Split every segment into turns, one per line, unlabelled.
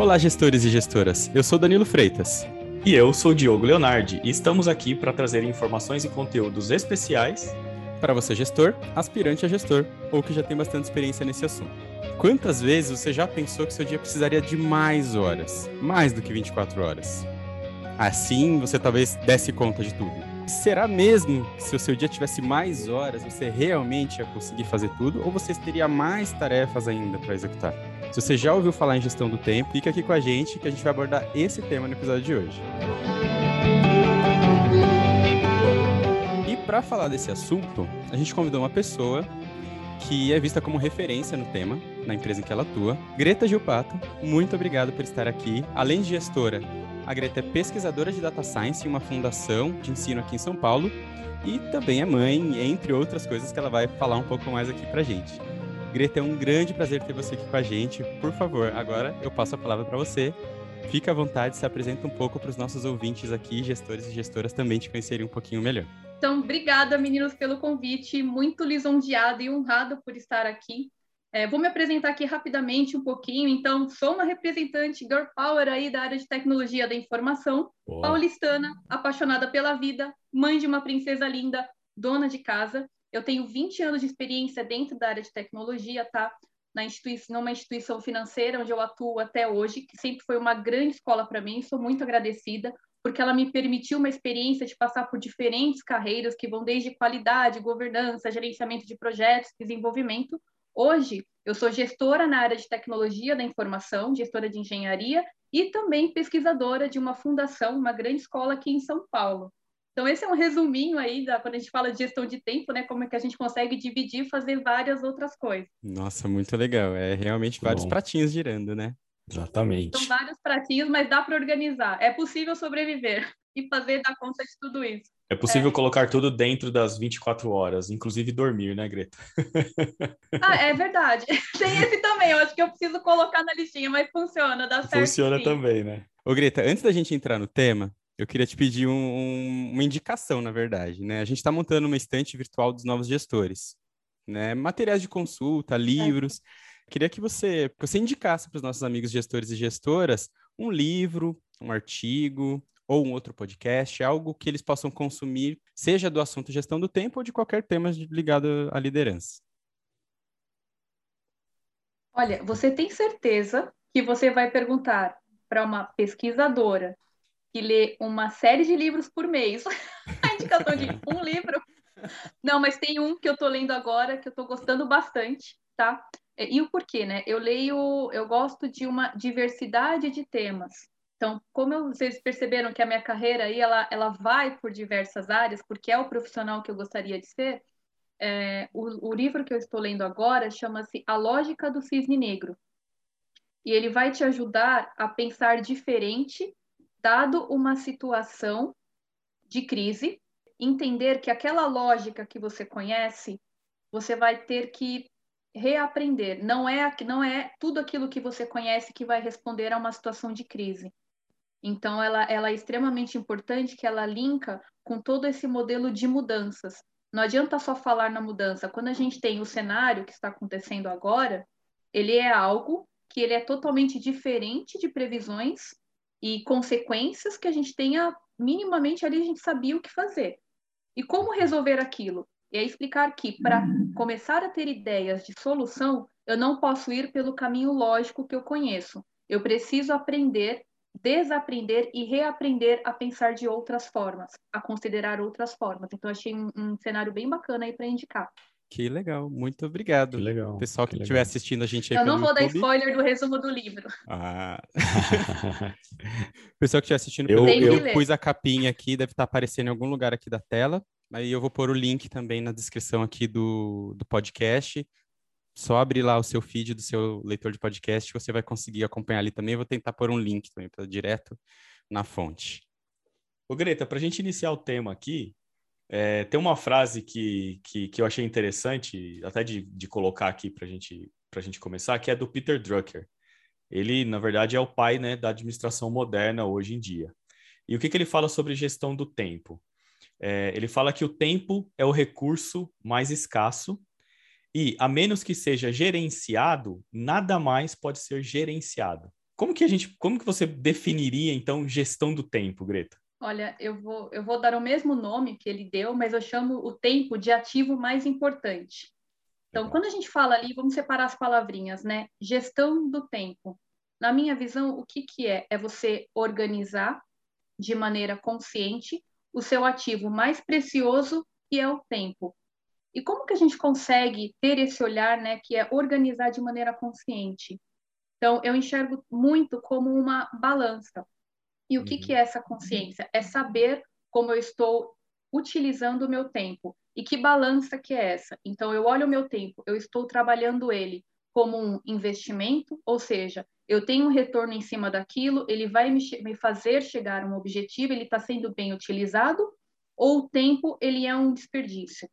Olá, gestores e gestoras. Eu sou Danilo Freitas.
E eu sou Diogo Leonardi e estamos aqui para trazer informações e conteúdos especiais
para você, gestor, aspirante a gestor ou que já tem bastante experiência nesse assunto. Quantas vezes você já pensou que seu dia precisaria de mais horas? Mais do que 24 horas? Assim você talvez desse conta de tudo. Será mesmo que se o seu dia tivesse mais horas, você realmente ia conseguir fazer tudo ou você teria mais tarefas ainda para executar? Se você já ouviu falar em gestão do tempo, fica aqui com a gente que a gente vai abordar esse tema no episódio de hoje. E para falar desse assunto, a gente convidou uma pessoa que é vista como referência no tema, na empresa em que ela atua. Greta Gilpato, muito obrigado por estar aqui. Além de gestora, a Greta é pesquisadora de Data Science em uma fundação de ensino aqui em São Paulo e também é mãe, entre outras coisas que ela vai falar um pouco mais aqui pra gente. Greta, é um grande prazer ter você aqui com a gente. Por favor, agora eu passo a palavra para você. Fica à vontade, se apresenta um pouco para os nossos ouvintes aqui, gestores e gestoras, também te conhecerem um pouquinho melhor.
Então, obrigada, meninos, pelo convite. Muito lisonjeada e honrada por estar aqui. É, vou me apresentar aqui rapidamente um pouquinho. Então, sou uma representante Girl Power aí da área de tecnologia da informação, Boa. paulistana, apaixonada pela vida, mãe de uma princesa linda, dona de casa. Eu tenho 20 anos de experiência dentro da área de tecnologia, tá? Na instituição, numa instituição financeira onde eu atuo até hoje, que sempre foi uma grande escola para mim, sou muito agradecida, porque ela me permitiu uma experiência de passar por diferentes carreiras que vão desde qualidade, governança, gerenciamento de projetos, desenvolvimento. Hoje, eu sou gestora na área de tecnologia da informação, gestora de engenharia e também pesquisadora de uma fundação, uma grande escola aqui em São Paulo. Então, esse é um resuminho aí, da, quando a gente fala de gestão de tempo, né? Como é que a gente consegue dividir e fazer várias outras coisas.
Nossa, muito legal. É realmente vários Bom. pratinhos girando, né?
Exatamente.
São vários pratinhos, mas dá para organizar. É possível sobreviver e fazer dar conta de tudo isso.
É possível é. colocar tudo dentro das 24 horas, inclusive dormir, né, Greta?
ah, é verdade. Tem esse também. Eu acho que eu preciso colocar na listinha, mas funciona, dá certo.
Funciona
sim.
também, né?
Ô, Greta, antes da gente entrar no tema, eu queria te pedir um, um, uma indicação, na verdade. Né? A gente está montando uma estante virtual dos novos gestores. Né? Materiais de consulta, livros. É. Queria que você, que você indicasse para os nossos amigos gestores e gestoras um livro, um artigo ou um outro podcast, algo que eles possam consumir, seja do assunto gestão do tempo ou de qualquer tema ligado à liderança.
Olha, você tem certeza que você vai perguntar para uma pesquisadora que lê uma série de livros por mês. a indicação de um livro. Não, mas tem um que eu estou lendo agora que eu estou gostando bastante, tá? E o porquê, né? Eu leio, eu gosto de uma diversidade de temas. Então, como vocês perceberam que a minha carreira aí, ela, ela vai por diversas áreas, porque é o profissional que eu gostaria de ser, é, o, o livro que eu estou lendo agora chama-se A Lógica do Cisne Negro. E ele vai te ajudar a pensar diferente dado uma situação de crise, entender que aquela lógica que você conhece, você vai ter que reaprender. Não é, não é tudo aquilo que você conhece que vai responder a uma situação de crise. Então, ela, ela é extremamente importante que ela linka com todo esse modelo de mudanças. Não adianta só falar na mudança. Quando a gente tem o cenário que está acontecendo agora, ele é algo que ele é totalmente diferente de previsões e consequências que a gente tenha minimamente ali a gente sabia o que fazer. E como resolver aquilo? E é explicar que para começar a ter ideias de solução, eu não posso ir pelo caminho lógico que eu conheço. Eu preciso aprender, desaprender e reaprender a pensar de outras formas, a considerar outras formas. Então, achei um, um cenário bem bacana aí para indicar.
Que legal, muito obrigado.
Que legal.
Pessoal que estiver assistindo a gente aí
Eu não vou
YouTube.
dar spoiler do resumo do livro.
Ah. Pessoal que estiver assistindo eu, eu pus a capinha aqui, deve estar aparecendo em algum lugar aqui da tela. Aí eu vou pôr o link também na descrição aqui do, do podcast. Só abrir lá o seu feed do seu leitor de podcast, você vai conseguir acompanhar ali também. Eu vou tentar pôr um link também para direto na fonte.
Ô, Greta, para a gente iniciar o tema aqui, é, tem uma frase que, que, que, eu achei interessante, até de, de colocar aqui para gente, a gente começar, que é do Peter Drucker. Ele, na verdade, é o pai né, da administração moderna hoje em dia. E o que, que ele fala sobre gestão do tempo? É, ele fala que o tempo é o recurso mais escasso e, a menos que seja gerenciado, nada mais pode ser gerenciado. Como que a gente, como que você definiria então gestão do tempo, Greta?
Olha, eu vou, eu vou dar o mesmo nome que ele deu, mas eu chamo o tempo de ativo mais importante. Então, quando a gente fala ali, vamos separar as palavrinhas, né? Gestão do tempo. Na minha visão, o que, que é? É você organizar de maneira consciente o seu ativo mais precioso, que é o tempo. E como que a gente consegue ter esse olhar, né, que é organizar de maneira consciente? Então, eu enxergo muito como uma balança. E o que, que é uhum. essa consciência? É saber como eu estou utilizando o meu tempo. E que balança que é essa? Então, eu olho o meu tempo, eu estou trabalhando ele como um investimento, ou seja, eu tenho um retorno em cima daquilo, ele vai me, me fazer chegar a um objetivo, ele está sendo bem utilizado, ou o tempo ele é um desperdício.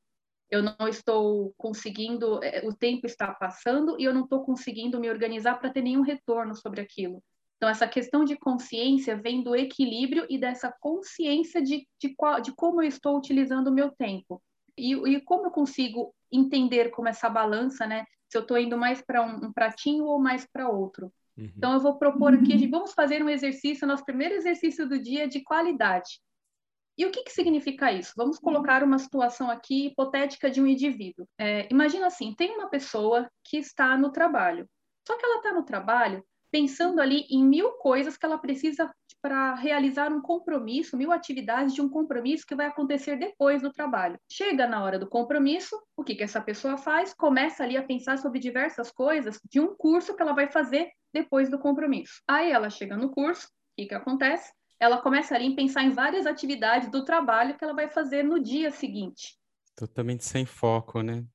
Eu não estou conseguindo, é, o tempo está passando e eu não estou conseguindo me organizar para ter nenhum retorno sobre aquilo. Então, essa questão de consciência vem do equilíbrio e dessa consciência de, de, qual, de como eu estou utilizando o meu tempo. E, e, como eu consigo entender como essa balança, né? Se eu estou indo mais para um, um, pratinho ou mais para outro. Uhum. Então, eu vou propor aqui, vamos fazer um exercício, nosso primeiro exercício do dia de qualidade. E o que, que significa isso? Vamos colocar uma situação aqui hipotética de um indivíduo. É, imagina assim, tem uma pessoa que está no trabalho. Só que ela está no trabalho pensando ali em mil coisas que ela precisa para realizar um compromisso, mil atividades de um compromisso que vai acontecer depois do trabalho. Chega na hora do compromisso, o que, que essa pessoa faz? Começa ali a pensar sobre diversas coisas de um curso que ela vai fazer depois do compromisso. Aí ela chega no curso, o que, que acontece? Ela começa ali a pensar em várias atividades do trabalho que ela vai fazer no dia seguinte.
Totalmente sem foco, né?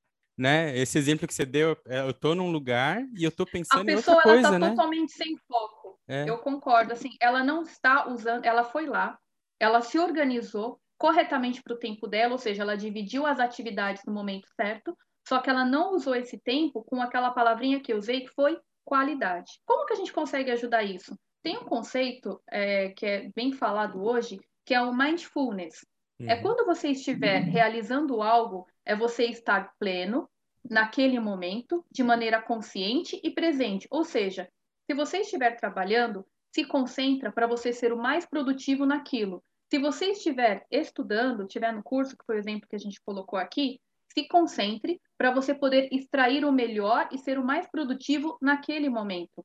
Né? Esse exemplo que você deu, é, eu tô num lugar e eu tô pensando em outra coisa, né? A pessoa ela
tá totalmente sem foco. É. Eu concordo, assim, ela não está usando, ela foi lá, ela se organizou corretamente para o tempo dela, ou seja, ela dividiu as atividades no momento certo, só que ela não usou esse tempo com aquela palavrinha que eu usei, que foi qualidade. Como que a gente consegue ajudar isso? Tem um conceito é, que é bem falado hoje, que é o mindfulness. É uhum. É quando você estiver realizando algo, é você estar pleno naquele momento, de maneira consciente e presente. Ou seja, se você estiver trabalhando, se concentra para você ser o mais produtivo naquilo. Se você estiver estudando, estiver no curso, que foi o exemplo que a gente colocou aqui, se concentre para você poder extrair o melhor e ser o mais produtivo naquele momento.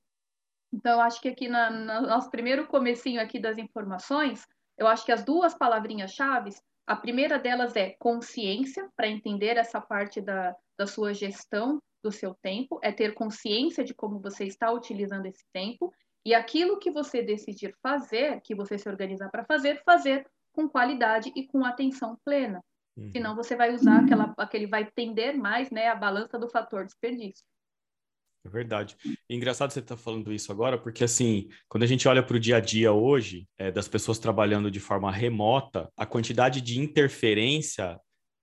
Então, acho que aqui no nosso primeiro comecinho aqui das informações, eu acho que as duas palavrinhas-chave, a primeira delas é consciência, para entender essa parte da, da sua gestão do seu tempo, é ter consciência de como você está utilizando esse tempo, e aquilo que você decidir fazer, que você se organizar para fazer, fazer com qualidade e com atenção plena. Uhum. Senão você vai usar aquela, aquele vai tender mais né, a balança do fator desperdício.
É verdade. E engraçado você estar tá falando isso agora, porque assim, quando a gente olha para o dia a dia hoje, é, das pessoas trabalhando de forma remota, a quantidade de interferência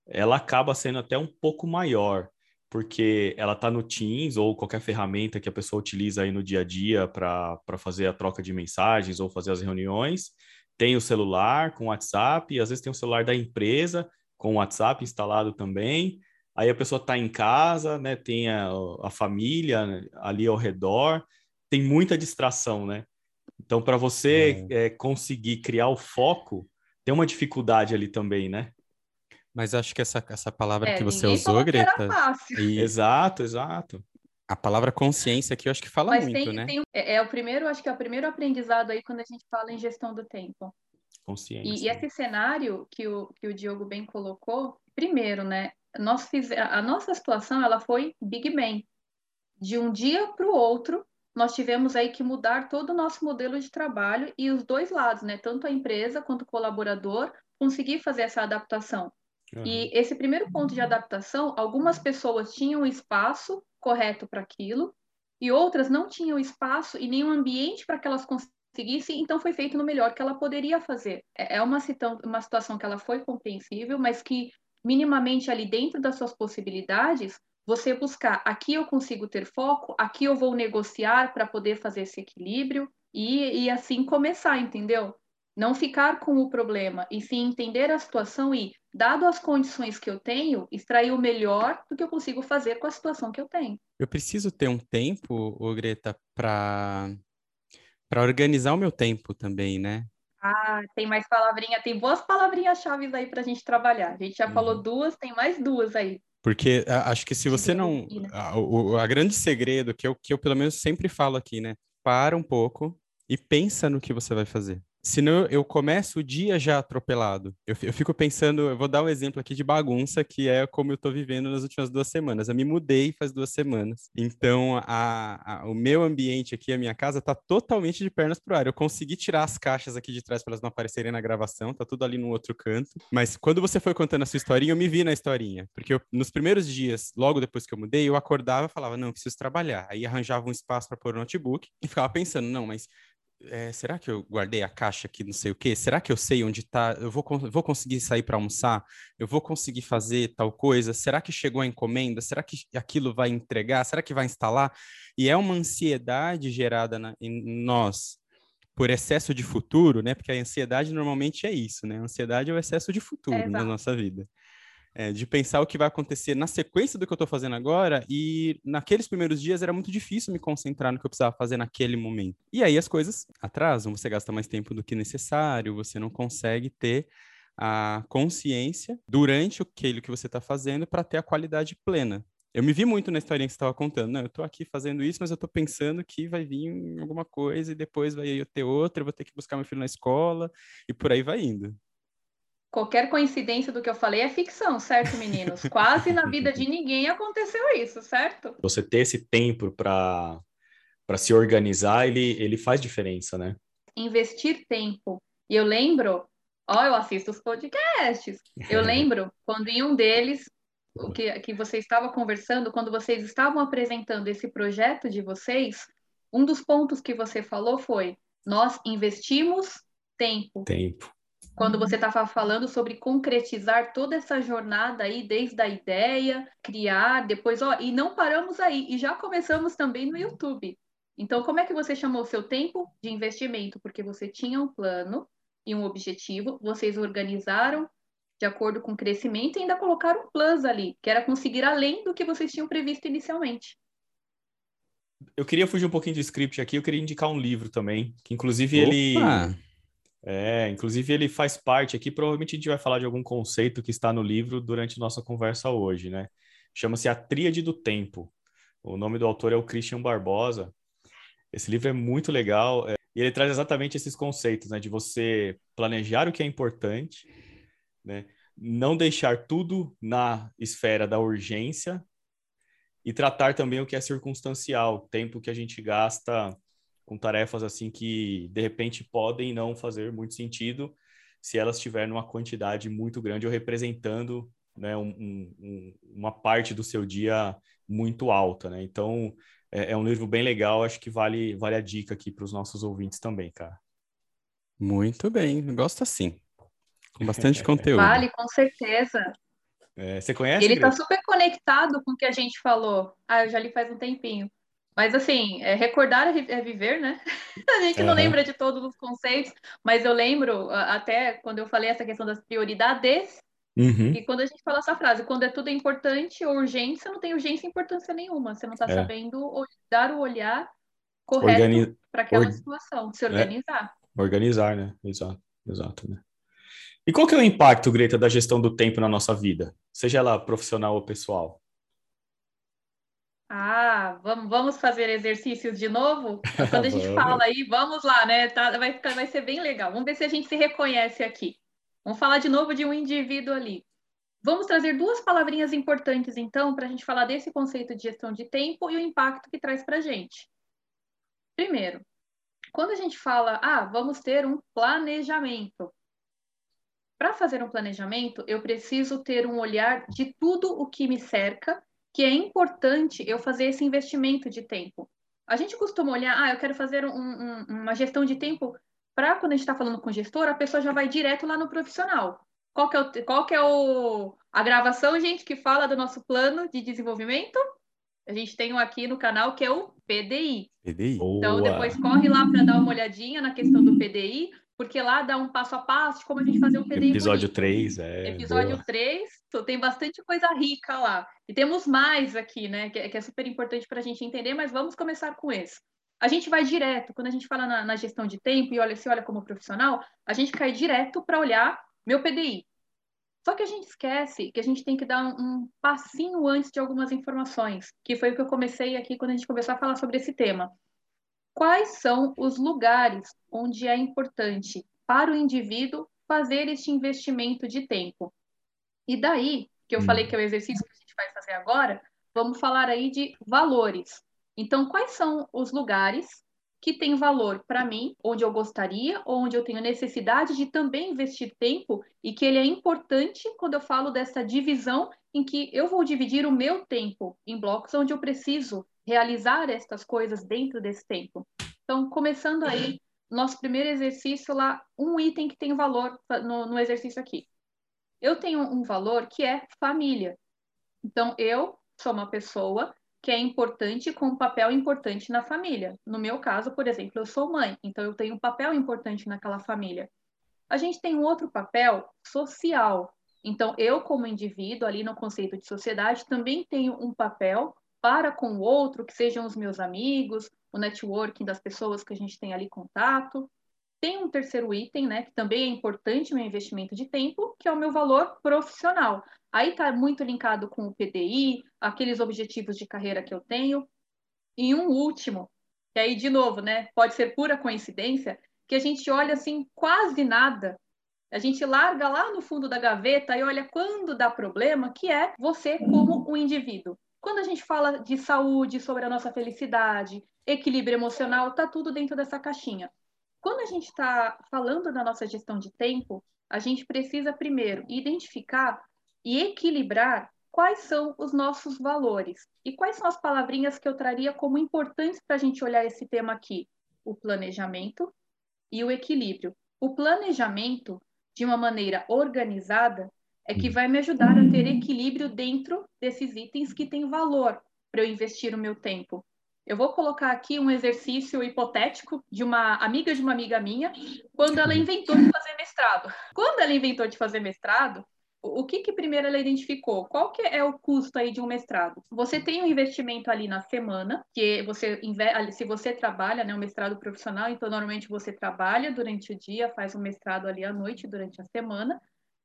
ela acaba sendo até um pouco maior, porque ela está no Teams ou qualquer ferramenta que a pessoa utiliza aí no dia a dia para fazer a troca de mensagens ou fazer as reuniões. Tem o celular com o WhatsApp, e às vezes tem o celular da empresa com o WhatsApp instalado também aí a pessoa está em casa, né? Tem a, a família né, ali ao redor, tem muita distração, né? Então, para você é. É, conseguir criar o foco, tem uma dificuldade ali também, né?
Mas acho que essa, essa palavra é, que você usou, Greta.
E... Exato, exato.
A palavra consciência aqui eu acho que fala Mas muito,
tem,
né?
Tem, é, é, o primeiro, acho que é o primeiro aprendizado aí quando a gente fala em gestão do tempo.
Consciência.
E, e esse cenário que o, que o Diogo bem colocou, primeiro, né? Nós fiz, a nossa situação ela foi Big Bang. De um dia para o outro, nós tivemos aí que mudar todo o nosso modelo de trabalho e os dois lados, né? Tanto a empresa quanto o colaborador conseguir fazer essa adaptação. Uhum. E esse primeiro ponto de adaptação, algumas pessoas tinham espaço correto para aquilo e outras não tinham espaço e nenhum ambiente para que elas conseguissem, então foi feito no melhor que ela poderia fazer. É, é uma, uma situação que ela foi compreensível, mas que minimamente ali dentro das suas possibilidades, você buscar aqui eu consigo ter foco, aqui eu vou negociar para poder fazer esse equilíbrio e, e assim começar, entendeu? Não ficar com o problema e sim entender a situação e, dado as condições que eu tenho, extrair o melhor do que eu consigo fazer com a situação que eu tenho.
Eu preciso ter um tempo, Greta, para Para organizar o meu tempo também, né?
Ah, tem mais palavrinha, tem boas palavrinhas-chave aí para a gente trabalhar. A gente já uhum. falou duas, tem mais duas aí.
Porque acho que se você não. A, o a grande segredo que eu, que eu, pelo menos, sempre falo aqui, né? Para um pouco e pensa no que você vai fazer senão eu começo o dia já atropelado. Eu, eu fico pensando, eu vou dar um exemplo aqui de bagunça, que é como eu tô vivendo nas últimas duas semanas. Eu me mudei faz duas semanas. Então, a, a, o meu ambiente aqui, a minha casa, tá totalmente de pernas pro ar. Eu consegui tirar as caixas aqui de trás para elas não aparecerem na gravação, tá tudo ali no outro canto. Mas quando você foi contando a sua historinha, eu me vi na historinha. Porque eu, nos primeiros dias, logo depois que eu mudei, eu acordava e falava, não, preciso trabalhar. Aí arranjava um espaço para pôr o notebook e ficava pensando, não, mas é, será que eu guardei a caixa aqui, não sei o quê? Será que eu sei onde está? Eu vou, vou conseguir sair para almoçar? Eu vou conseguir fazer tal coisa? Será que chegou a encomenda? Será que aquilo vai entregar? Será que vai instalar? E é uma ansiedade gerada na, em nós por excesso de futuro, né? Porque a ansiedade normalmente é isso, né? A ansiedade é o excesso de futuro é, na nossa vida é, de pensar o que vai acontecer na sequência do que eu estou fazendo agora, e naqueles primeiros dias era muito difícil me concentrar no que eu precisava fazer naquele momento. E aí as coisas atrasam, você gasta mais tempo do que necessário, você não consegue ter a consciência durante aquilo que você está fazendo para ter a qualidade plena. Eu me vi muito na historinha que você estava contando. Não, eu estou aqui fazendo isso, mas eu estou pensando que vai vir alguma coisa e depois vai ter outra, eu vou ter que buscar meu filho na escola e por aí vai indo.
Qualquer coincidência do que eu falei é ficção, certo, meninos? Quase na vida de ninguém aconteceu isso, certo?
Você ter esse tempo para para se organizar, ele, ele faz diferença, né?
Investir tempo. E eu lembro, ó, eu assisto os podcasts. Eu lembro quando em um deles, o que, que você estava conversando, quando vocês estavam apresentando esse projeto de vocês, um dos pontos que você falou foi: nós investimos tempo.
Tempo
quando você estava falando sobre concretizar toda essa jornada aí, desde a ideia, criar, depois, ó, e não paramos aí, e já começamos também no YouTube. Então, como é que você chamou o seu tempo de investimento? Porque você tinha um plano e um objetivo, vocês organizaram de acordo com o crescimento e ainda colocaram um plus ali, que era conseguir além do que vocês tinham previsto inicialmente.
Eu queria fugir um pouquinho do script aqui, eu queria indicar um livro também, que inclusive Opa! ele é, inclusive ele faz parte aqui, provavelmente a gente vai falar de algum conceito que está no livro durante nossa conversa hoje, né? Chama-se A Tríade do Tempo. O nome do autor é o Christian Barbosa. Esse livro é muito legal é, e ele traz exatamente esses conceitos, né? De você planejar o que é importante, né? Não deixar tudo na esfera da urgência e tratar também o que é circunstancial, o tempo que a gente gasta com tarefas assim que de repente podem não fazer muito sentido se elas estiverem numa quantidade muito grande ou representando né, um, um, uma parte do seu dia muito alta, né? Então é, é um livro bem legal, acho que vale vale a dica aqui para os nossos ouvintes também, cara.
Muito bem, gosto assim, com bastante conteúdo.
Vale, com certeza.
É, você conhece?
Ele está super conectado com o que a gente falou. Ah, eu já li faz um tempinho. Mas assim, é, recordar é, é viver, né? A gente uhum. não lembra de todos os conceitos, mas eu lembro até quando eu falei essa questão das prioridades, uhum. e quando a gente fala essa frase, quando é tudo importante ou urgente, você não tem urgência e importância nenhuma, você não está é. sabendo dar o olhar correto Organi... para aquela Or... situação, se é. organizar.
Organizar, né? Exato, exato, né? E qual que é o impacto, Greta, da gestão do tempo na nossa vida? Seja ela profissional ou pessoal?
Ah, vamos, vamos fazer exercícios de novo? Quando a gente fala aí, vamos lá, né? Tá, vai, ficar, vai ser bem legal. Vamos ver se a gente se reconhece aqui. Vamos falar de novo de um indivíduo ali. Vamos trazer duas palavrinhas importantes, então, para a gente falar desse conceito de gestão de tempo e o impacto que traz para a gente. Primeiro, quando a gente fala, ah, vamos ter um planejamento. Para fazer um planejamento, eu preciso ter um olhar de tudo o que me cerca que é importante eu fazer esse investimento de tempo. A gente costuma olhar, ah, eu quero fazer um, um, uma gestão de tempo para quando a gente está falando com o gestor, a pessoa já vai direto lá no profissional. Qual que é, o, qual que é o, a gravação, gente, que fala do nosso plano de desenvolvimento? A gente tem um aqui no canal que é o PDI.
PDI.
Então, depois corre lá para dar uma olhadinha na questão do PDI porque lá dá um passo a passo de como a gente fazer um PDI.
Episódio bonito. 3, é.
Episódio boa. 3, então tem bastante coisa rica lá. E temos mais aqui, né, que, é, que é super importante para a gente entender, mas vamos começar com esse. A gente vai direto, quando a gente fala na, na gestão de tempo e olha, se olha como profissional, a gente cai direto para olhar meu PDI. Só que a gente esquece que a gente tem que dar um, um passinho antes de algumas informações, que foi o que eu comecei aqui quando a gente começou a falar sobre esse tema. Quais são os lugares onde é importante para o indivíduo fazer este investimento de tempo? E daí, que eu hum. falei que é o exercício que a gente vai fazer agora, vamos falar aí de valores. Então, quais são os lugares que têm valor para mim, onde eu gostaria, ou onde eu tenho necessidade de também investir tempo e que ele é importante quando eu falo dessa divisão em que eu vou dividir o meu tempo em blocos onde eu preciso realizar estas coisas dentro desse tempo. Então, começando aí, nosso primeiro exercício lá, um item que tem valor no, no exercício aqui. Eu tenho um valor que é família. Então, eu sou uma pessoa que é importante com um papel importante na família. No meu caso, por exemplo, eu sou mãe, então eu tenho um papel importante naquela família. A gente tem um outro papel social. Então, eu, como indivíduo, ali no conceito de sociedade, também tenho um papel para com o outro, que sejam os meus amigos, o networking das pessoas que a gente tem ali contato. Tem um terceiro item, né, que também é importante no investimento de tempo, que é o meu valor profissional. Aí está muito linkado com o PDI, aqueles objetivos de carreira que eu tenho. E um último, que aí, de novo, né, pode ser pura coincidência, que a gente olha assim, quase nada. A gente larga lá no fundo da gaveta e olha quando dá problema, que é você como um indivíduo. Quando a gente fala de saúde, sobre a nossa felicidade, equilíbrio emocional, tá tudo dentro dessa caixinha. Quando a gente está falando da nossa gestão de tempo, a gente precisa primeiro identificar e equilibrar quais são os nossos valores e quais são as palavrinhas que eu traria como importantes para a gente olhar esse tema aqui: o planejamento e o equilíbrio. O planejamento, de uma maneira organizada, é que vai me ajudar a ter equilíbrio dentro desses itens que têm valor para eu investir o meu tempo. Eu vou colocar aqui um exercício hipotético de uma amiga de uma amiga minha, quando ela inventou de fazer mestrado. Quando ela inventou de fazer mestrado, o que que primeiro ela identificou? Qual que é o custo aí de um mestrado? Você tem um investimento ali na semana, que você se você trabalha, né, um mestrado profissional, então normalmente você trabalha durante o dia, faz um mestrado ali à noite durante a semana,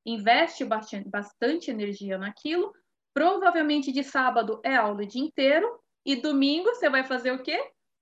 investe bastante, energia naquilo. Provavelmente de sábado é aula o dia inteiro e domingo você vai fazer o quê?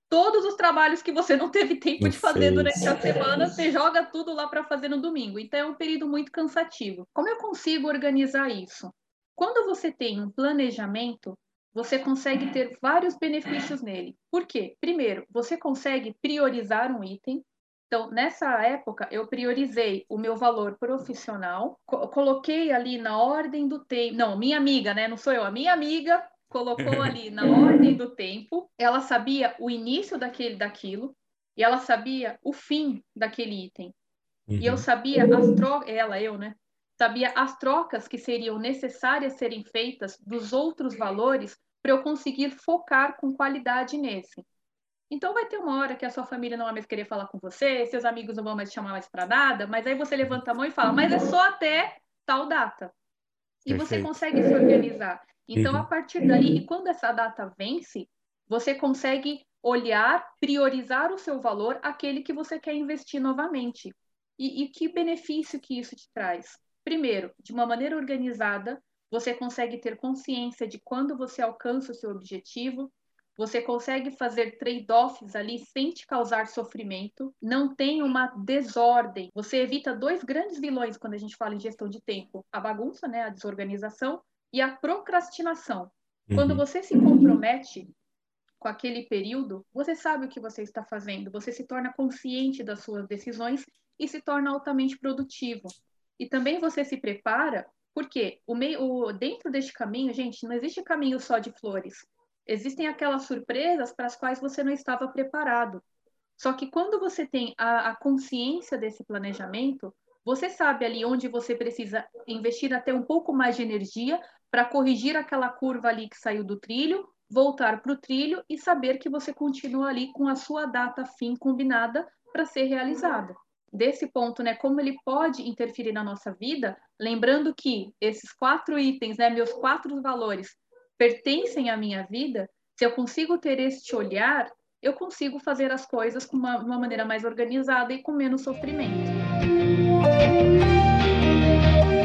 todos os trabalhos que você não teve tempo não de fazer durante a semana, você joga tudo lá para fazer no domingo. Então é um período muito cansativo. Como eu consigo organizar isso? Quando você tem um planejamento, você consegue ter vários benefícios nele. Por quê? Primeiro, você consegue priorizar um item. Então, nessa época, eu priorizei o meu valor profissional, co coloquei ali na ordem do tempo. Não, minha amiga, né? Não sou eu, a minha amiga colocou ali na ordem do tempo, ela sabia o início daquele daquilo e ela sabia o fim daquele item. Uhum. E eu uhum. sabia as trocas, ela, eu, né? Sabia as trocas que seriam necessárias serem feitas dos outros valores para eu conseguir focar com qualidade nesse. Então vai ter uma hora que a sua família não vai mais querer falar com você, seus amigos não vão mais te chamar mais para nada, mas aí você levanta a mão e fala, mas é só até tal data. E Perfeito. você consegue se organizar. Então, a partir daí, e quando essa data vence, você consegue olhar, priorizar o seu valor, aquele que você quer investir novamente. E, e que benefício que isso te traz? Primeiro, de uma maneira organizada, você consegue ter consciência de quando você alcança o seu objetivo, você consegue fazer trade-offs ali sem te causar sofrimento, não tem uma desordem. Você evita dois grandes vilões quando a gente fala em gestão de tempo: a bagunça, né, a desorganização, e a procrastinação. Uhum. Quando você se compromete com aquele período, você sabe o que você está fazendo, você se torna consciente das suas decisões e se torna altamente produtivo. E também você se prepara, porque o meio, o, dentro deste caminho, gente, não existe caminho só de flores. Existem aquelas surpresas para as quais você não estava preparado. Só que quando você tem a, a consciência desse planejamento, você sabe ali onde você precisa investir até um pouco mais de energia para corrigir aquela curva ali que saiu do trilho, voltar para o trilho e saber que você continua ali com a sua data fim combinada para ser realizada. Desse ponto, né, como ele pode interferir na nossa vida, lembrando que esses quatro itens, né, meus quatro valores, pertencem à minha vida, se eu consigo ter este olhar, eu consigo fazer as coisas com uma, uma maneira mais organizada e com menos sofrimento.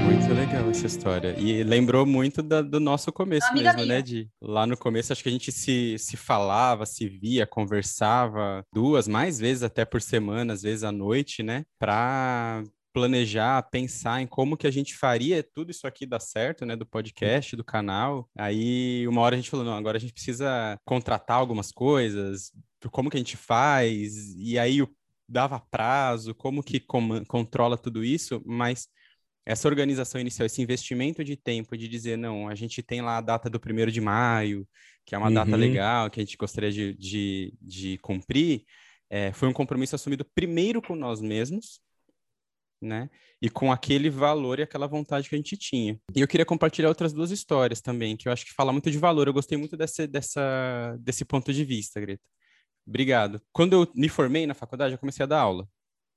Muito legal essa história. E lembrou muito da, do nosso começo
Amiga
mesmo,
minha.
né? De, lá no começo, acho que a gente se, se falava, se via, conversava duas, mais vezes até por semana, às vezes à noite, né? Pra planejar, pensar em como que a gente faria tudo isso aqui dar certo, né? Do podcast, do canal. Aí, uma hora a gente falou, não, agora a gente precisa contratar algumas coisas, como que a gente faz? E aí, o- dava prazo, como que com- controla tudo isso, mas essa organização inicial, esse investimento de tempo de dizer, não, a gente tem lá a data do primeiro de maio, que é uma data
Uhum.
legal, que a gente gostaria de, de, de cumprir, é, foi um compromisso assumido primeiro com nós mesmos, né? E com aquele valor e aquela vontade que a gente tinha. E eu queria compartilhar outras duas histórias também, que eu acho que fala muito de valor. Eu gostei muito desse, dessa, desse ponto de vista, Greta. Obrigado. Quando eu me formei na faculdade, eu comecei a dar aula.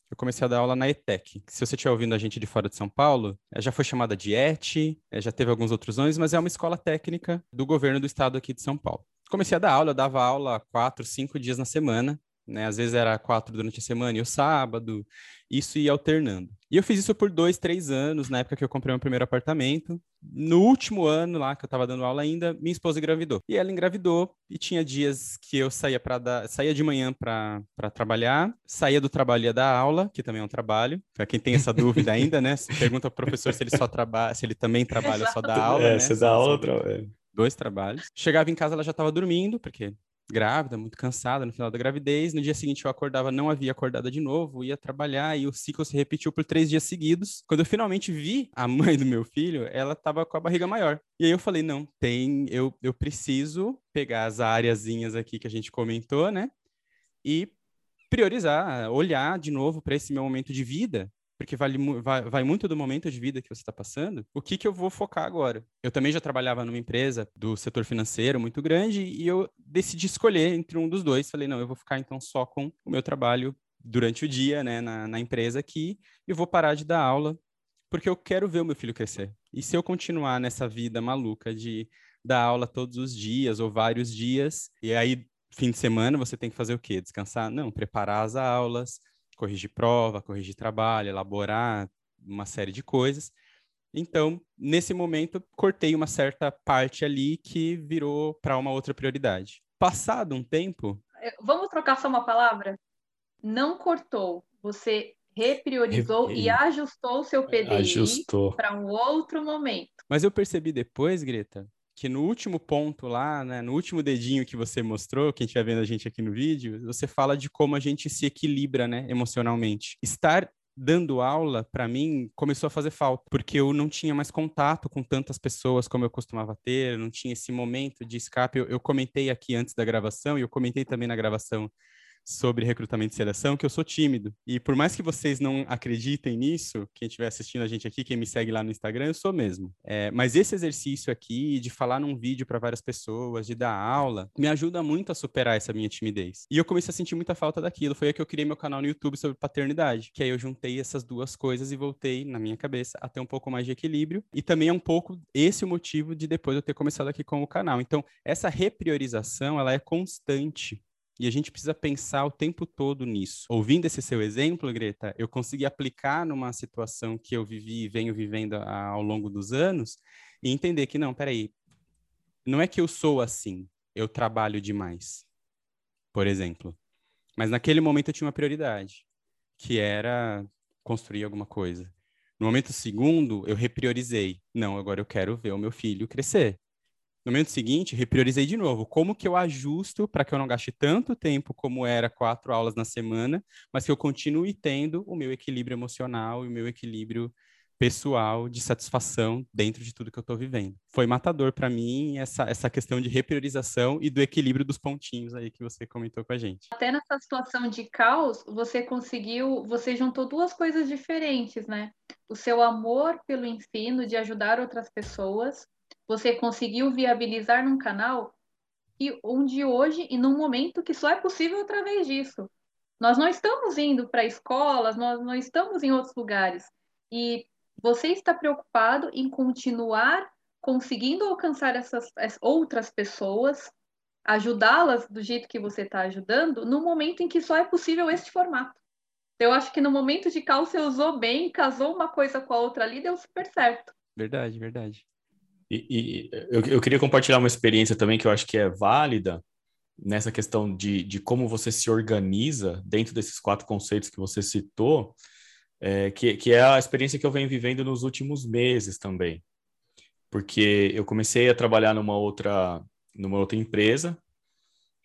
Eu comecei a dar aula na ETEC. Se você estiver ouvindo a gente de fora de São Paulo, eh, já foi chamada de ET, eh, já teve alguns outros nomes, mas é uma escola técnica do governo do estado aqui de São Paulo. Comecei a dar aula, eu dava aula quatro, cinco dias na semana, né? Às vezes era quatro durante a semana e o sábado, isso ia alternando. E eu fiz isso por dois, três anos, na época que eu comprei meu primeiro apartamento. No último ano lá que eu estava dando aula ainda, minha esposa engravidou. E ela engravidou e tinha dias que eu saía para dar, saía de manhã para trabalhar, saía do trabalho e ia dar aula, que também é um trabalho. Para quem tem essa dúvida ainda, né? Você pergunta ao professor se ele só trabalha, se ele também trabalha ou só dá aula,
é,
né?
você dá aula,
são
tra- é.
dois trabalhos. Chegava em casa, ela já estava dormindo, porque grávida, muito cansada no final da gravidez. No dia seguinte eu acordava, não havia acordado de novo, ia trabalhar e o ciclo se repetiu por três dias seguidos. Quando eu finalmente vi a mãe do meu filho, ela estava com a barriga maior. E aí eu falei, não, tem, eu, eu preciso pegar as áreazinhas aqui que a gente comentou, né? E priorizar, olhar de novo para esse meu momento de vida, porque vale, vai, vai muito do momento de vida que você está passando. O que, que eu vou focar agora? Eu também já trabalhava numa empresa do setor financeiro muito grande e eu decidi escolher entre um dos dois. Falei, não, eu vou ficar então só com o meu trabalho durante o dia, né, na, na empresa aqui, e vou parar de dar aula, porque eu quero ver o meu filho crescer. E se eu continuar nessa vida maluca de dar aula todos os dias ou vários dias, e aí fim de semana você tem que fazer o quê? Descansar? Não, preparar as aulas, corrigir prova, corrigir trabalho, elaborar uma série de coisas. Então, nesse momento, cortei uma certa parte ali que virou para uma outra prioridade. Passado um tempo,
Vamos trocar só uma palavra? Não cortou. Você repriorizou e ajustou o seu PDI
Ajustou.
para um outro momento.
mas eu percebi depois, Greta, que no último ponto lá, né, no último dedinho que você mostrou, quem estiver vendo a gente aqui no vídeo, você fala de como a gente se equilibra, né, emocionalmente. Estar dando aula, para mim, começou a fazer falta, porque eu não tinha mais contato com tantas pessoas como eu costumava ter, não tinha esse momento de escape. Eu, eu comentei aqui antes da gravação, e eu comentei também na gravação sobre recrutamento e seleção, que eu sou tímido. E por mais que vocês não acreditem nisso, quem estiver assistindo a gente aqui, quem me segue lá no Instagram, eu sou mesmo. É, mas esse exercício aqui de falar num vídeo para várias pessoas, de dar aula, me ajuda muito a superar essa minha timidez. E eu comecei a sentir muita falta daquilo. Foi aí que eu criei meu canal no YouTube sobre paternidade, que aí eu juntei essas duas coisas e voltei na minha cabeça a ter um pouco mais de equilíbrio. E também é um pouco esse o motivo de depois eu ter começado aqui com o canal. Então, essa repriorização, ela é constante. E a gente precisa pensar o tempo todo nisso. Ouvindo esse seu exemplo, Greta, eu consegui aplicar numa situação que eu vivi e venho vivendo ao longo dos anos e entender que, não, peraí, não é que eu sou assim, eu trabalho demais, por exemplo. Mas naquele momento eu tinha uma prioridade, que era construir alguma coisa. No momento segundo, eu repriorizei. Não, agora eu quero ver o meu filho crescer. No momento seguinte, repriorizei de novo. Como que eu ajusto para que eu não gaste tanto tempo como era quatro aulas na semana, mas que eu continue tendo o meu equilíbrio emocional e o meu equilíbrio pessoal de satisfação dentro de tudo que eu estou vivendo. Foi matador para mim essa, essa questão de repriorização e do equilíbrio dos pontinhos aí que você comentou com a gente.
Até nessa situação de caos, você conseguiu, você juntou duas coisas diferentes, né? O seu amor pelo ensino, de ajudar outras pessoas, você conseguiu viabilizar num canal e onde hoje e num momento que só é possível através disso. Nós não estamos indo para escolas, nós não estamos em outros lugares. E você está preocupado em continuar conseguindo alcançar essas, essas outras pessoas ajudá-las do jeito que você está ajudando no momento em que só é possível este formato. Eu acho que no momento de cal você usou bem, casou uma coisa com a outra ali, deu super certo.
Verdade, verdade.
E, e eu, eu, queria compartilhar uma experiência também que eu acho que é válida nessa questão de, de como você se organiza dentro desses quatro conceitos que você citou, é, que, que é a experiência que eu venho vivendo nos últimos meses também. Porque eu comecei a trabalhar numa outra, numa outra empresa,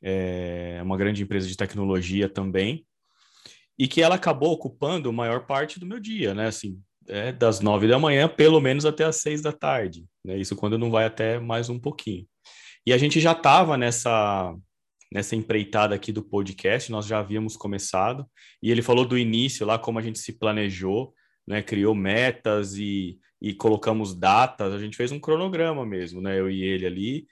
é, uma grande empresa de tecnologia também, e que ela acabou ocupando a maior parte do meu dia, né? Assim, é, das nove da manhã, pelo menos até as seis da tarde, né? Isso quando não vai até mais um pouquinho. E a gente já estava nessa nessa empreitada aqui do podcast, nós já havíamos começado, e ele falou do início lá, como a gente se planejou, né? Criou metas e, e colocamos datas, a gente fez um cronograma mesmo, né? Eu e ele ali,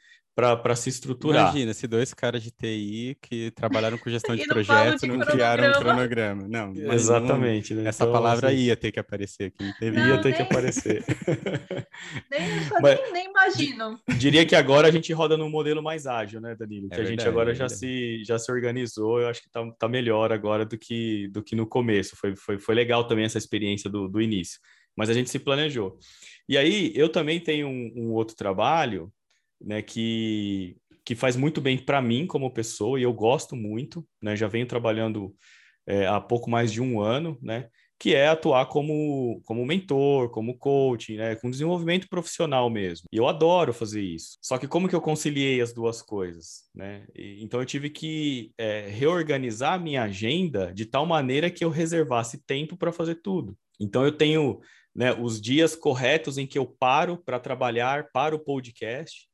para se estruturar.
Imagina, se dois caras de TI que trabalharam com gestão de projetos não, não criaram um cronograma. Não,
exatamente.
Não, né? Essa então, palavra assim, ia ter que aparecer aqui, não
teve. Não, ia ter nem... que aparecer.
nem, Mas, nem, imagino.
Diria que agora a gente roda num modelo mais ágil, né, Danilo? É que verdade, a gente agora é já, se, já se organizou, eu acho que tá, tá melhor agora do que, do que no começo. Foi, foi, foi legal também essa experiência do, do início. Mas a gente se planejou. E aí, eu também tenho um, um outro trabalho né, que, que faz muito bem para mim como pessoa e eu gosto muito, né, já venho trabalhando é, há pouco mais de um ano, né, que é atuar como, como mentor, como coaching, né, com desenvolvimento profissional mesmo. E eu adoro fazer isso. Só que como que eu conciliei as duas coisas, né? E, então eu tive que é, reorganizar a minha agenda de tal maneira que eu reservasse tempo para fazer tudo. Então eu tenho né, os dias corretos em que eu paro para trabalhar para o podcast,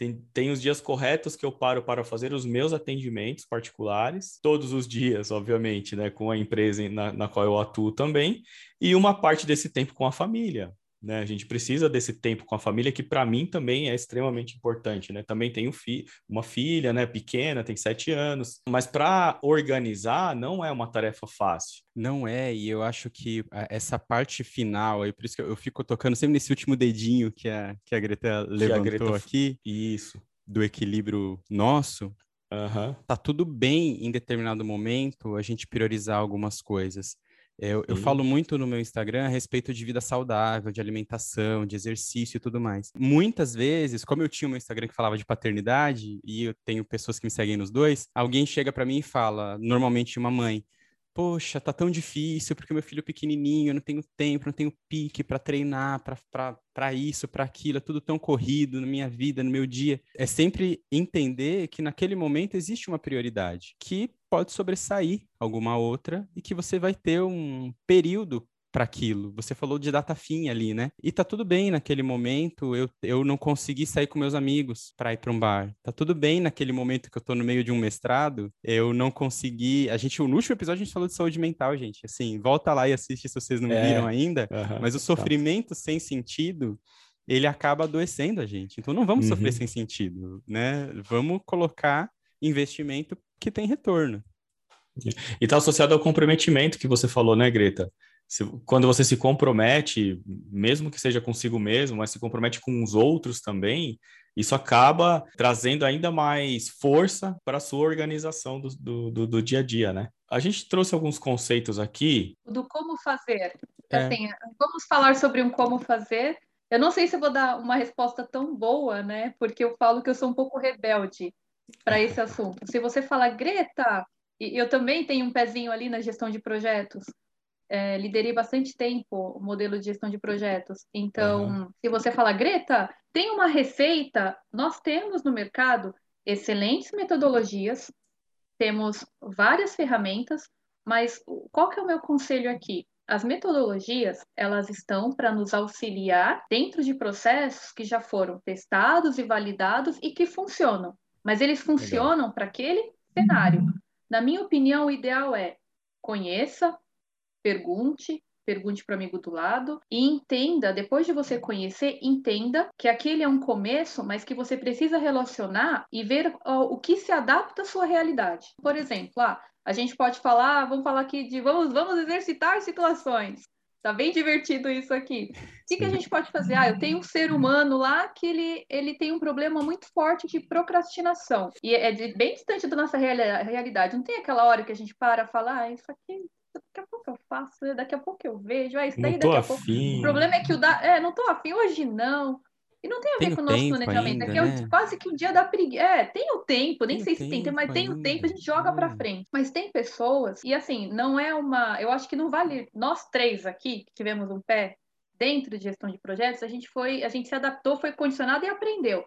tem, tem os dias corretos que eu paro para fazer os meus atendimentos particulares, todos os dias, obviamente, né, com a empresa na, na qual eu atuo também, e uma parte desse tempo com a família. Né? A gente precisa desse tempo com a família, que para mim também é extremamente importante. Né? Também tenho fi uma filha né, pequena, tem sete anos, mas para organizar não é uma tarefa fácil.
Não é, e eu acho que essa parte final, aí por isso que eu fico tocando sempre nesse último dedinho que a, que a Greta levantou a Greta... aqui.
Isso.
Do equilíbrio nosso.
Uhum.
Tá tudo bem em determinado momento a gente priorizar algumas coisas. Eu, eu, falo muito no meu Instagram a respeito de vida saudável, de alimentação, de exercício e tudo mais. Muitas vezes, como eu tinha o meu Instagram que falava de paternidade, e eu tenho pessoas que me seguem nos dois, alguém chega para mim e fala, normalmente uma mãe, poxa, tá tão difícil porque meu filho é pequenininho, eu não tenho tempo, não tenho pique para treinar, para isso, para aquilo, é tudo tão corrido na minha vida, no meu dia. É sempre entender que naquele momento existe uma prioridade que pode sobressair alguma outra e que você vai ter um período para aquilo. Você falou de data fim ali, né? E tá tudo bem naquele momento, eu, eu não consegui sair com meus amigos para ir para um bar. Tá tudo bem naquele momento que eu tô no meio de um mestrado, eu não consegui. A gente, no último episódio, a gente falou de saúde mental, gente. Assim, volta lá e assiste se vocês não é. viram ainda. Uhum, mas o sofrimento tá. sem sentido ele acaba adoecendo a gente. Então não vamos uhum. sofrer sem sentido, né? Vamos colocar investimento que tem retorno.
E está associado ao comprometimento que você falou, né, Greta? Se, quando você se compromete, mesmo que seja consigo mesmo, mas se compromete com os outros também, isso acaba trazendo ainda mais força para a sua organização do, do, do, dia a dia, né? A gente trouxe alguns conceitos aqui.
Do como fazer. É. Assim, vamos falar sobre um como fazer. Eu não sei se eu vou dar uma resposta tão boa, né? Porque eu falo que eu sou um pouco rebelde para esse assunto. Se você falar, Greta, e eu também tenho um pezinho ali na gestão de projetos é, liderei bastante tempo o modelo de gestão de projetos. Então, uhum. se você fala, Greta, tem uma receita, nós temos no mercado excelentes metodologias, temos várias ferramentas, mas qual que é o meu conselho aqui? As metodologias, elas estão para nos auxiliar dentro de processos que já foram testados e validados e que funcionam. Mas eles funcionam para aquele cenário. Na minha opinião, o ideal é conheça, pergunte, pergunte para o amigo do lado e entenda, depois de você conhecer, entenda que aquele é um começo, mas que você precisa relacionar e ver o que se adapta à sua realidade. Por exemplo, ah, a gente pode falar, vamos falar aqui de vamos, vamos exercitar situações. Tá bem divertido isso aqui. O que, que, a gente pode fazer? Ah, eu tenho um ser humano lá que ele, ele tem um problema muito forte de procrastinação. E é de, bem distante da nossa real, realidade. Não tem aquela hora que a gente para e fala, ah, isso aqui daqui a pouco eu faço, né? daqui a pouco eu vejo, ah, isso daí daqui a pouco. O problema é que o da... é, não tô afim hoje não. E não tem a ver tem com o nosso planejamento, ainda, é né? quase que o dia da preguiça. É, tem o tempo, nem tem sei se tem tempo, mas tem o tempo, a gente joga para frente. Mas tem pessoas, e assim, não é uma. Eu acho que não vale. Nós três aqui, que tivemos um pé dentro de gestão de projetos, a gente foi, a gente se adaptou, foi condicionado e aprendeu.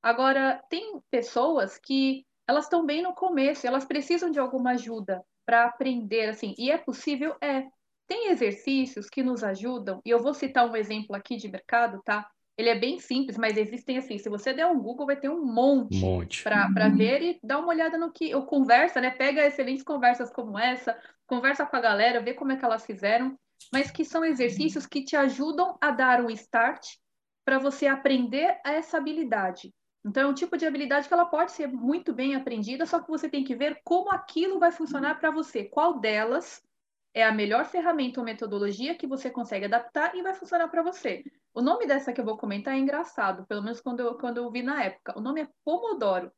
Agora, tem pessoas que elas estão bem no começo, elas precisam de alguma ajuda para aprender, assim, e é possível, é. Tem exercícios que nos ajudam, e eu vou citar um exemplo aqui de mercado, tá? Ele é bem simples, mas existem assim. Se você der um Google, vai ter um monte,
monte.
para ver e dar uma olhada no que. Ou conversa, né? Pega excelentes conversas como essa, conversa com a galera, vê como é que elas fizeram, mas que são exercícios que te ajudam a dar um start para você aprender essa habilidade. Então, é um tipo de habilidade que ela pode ser muito bem aprendida, só que você tem que ver como aquilo vai funcionar para você. Qual delas é a melhor ferramenta ou metodologia que você consegue adaptar e vai funcionar para você. O nome dessa que eu vou comentar é engraçado, pelo menos quando eu, quando eu vi na época. O nome é Pomodoro.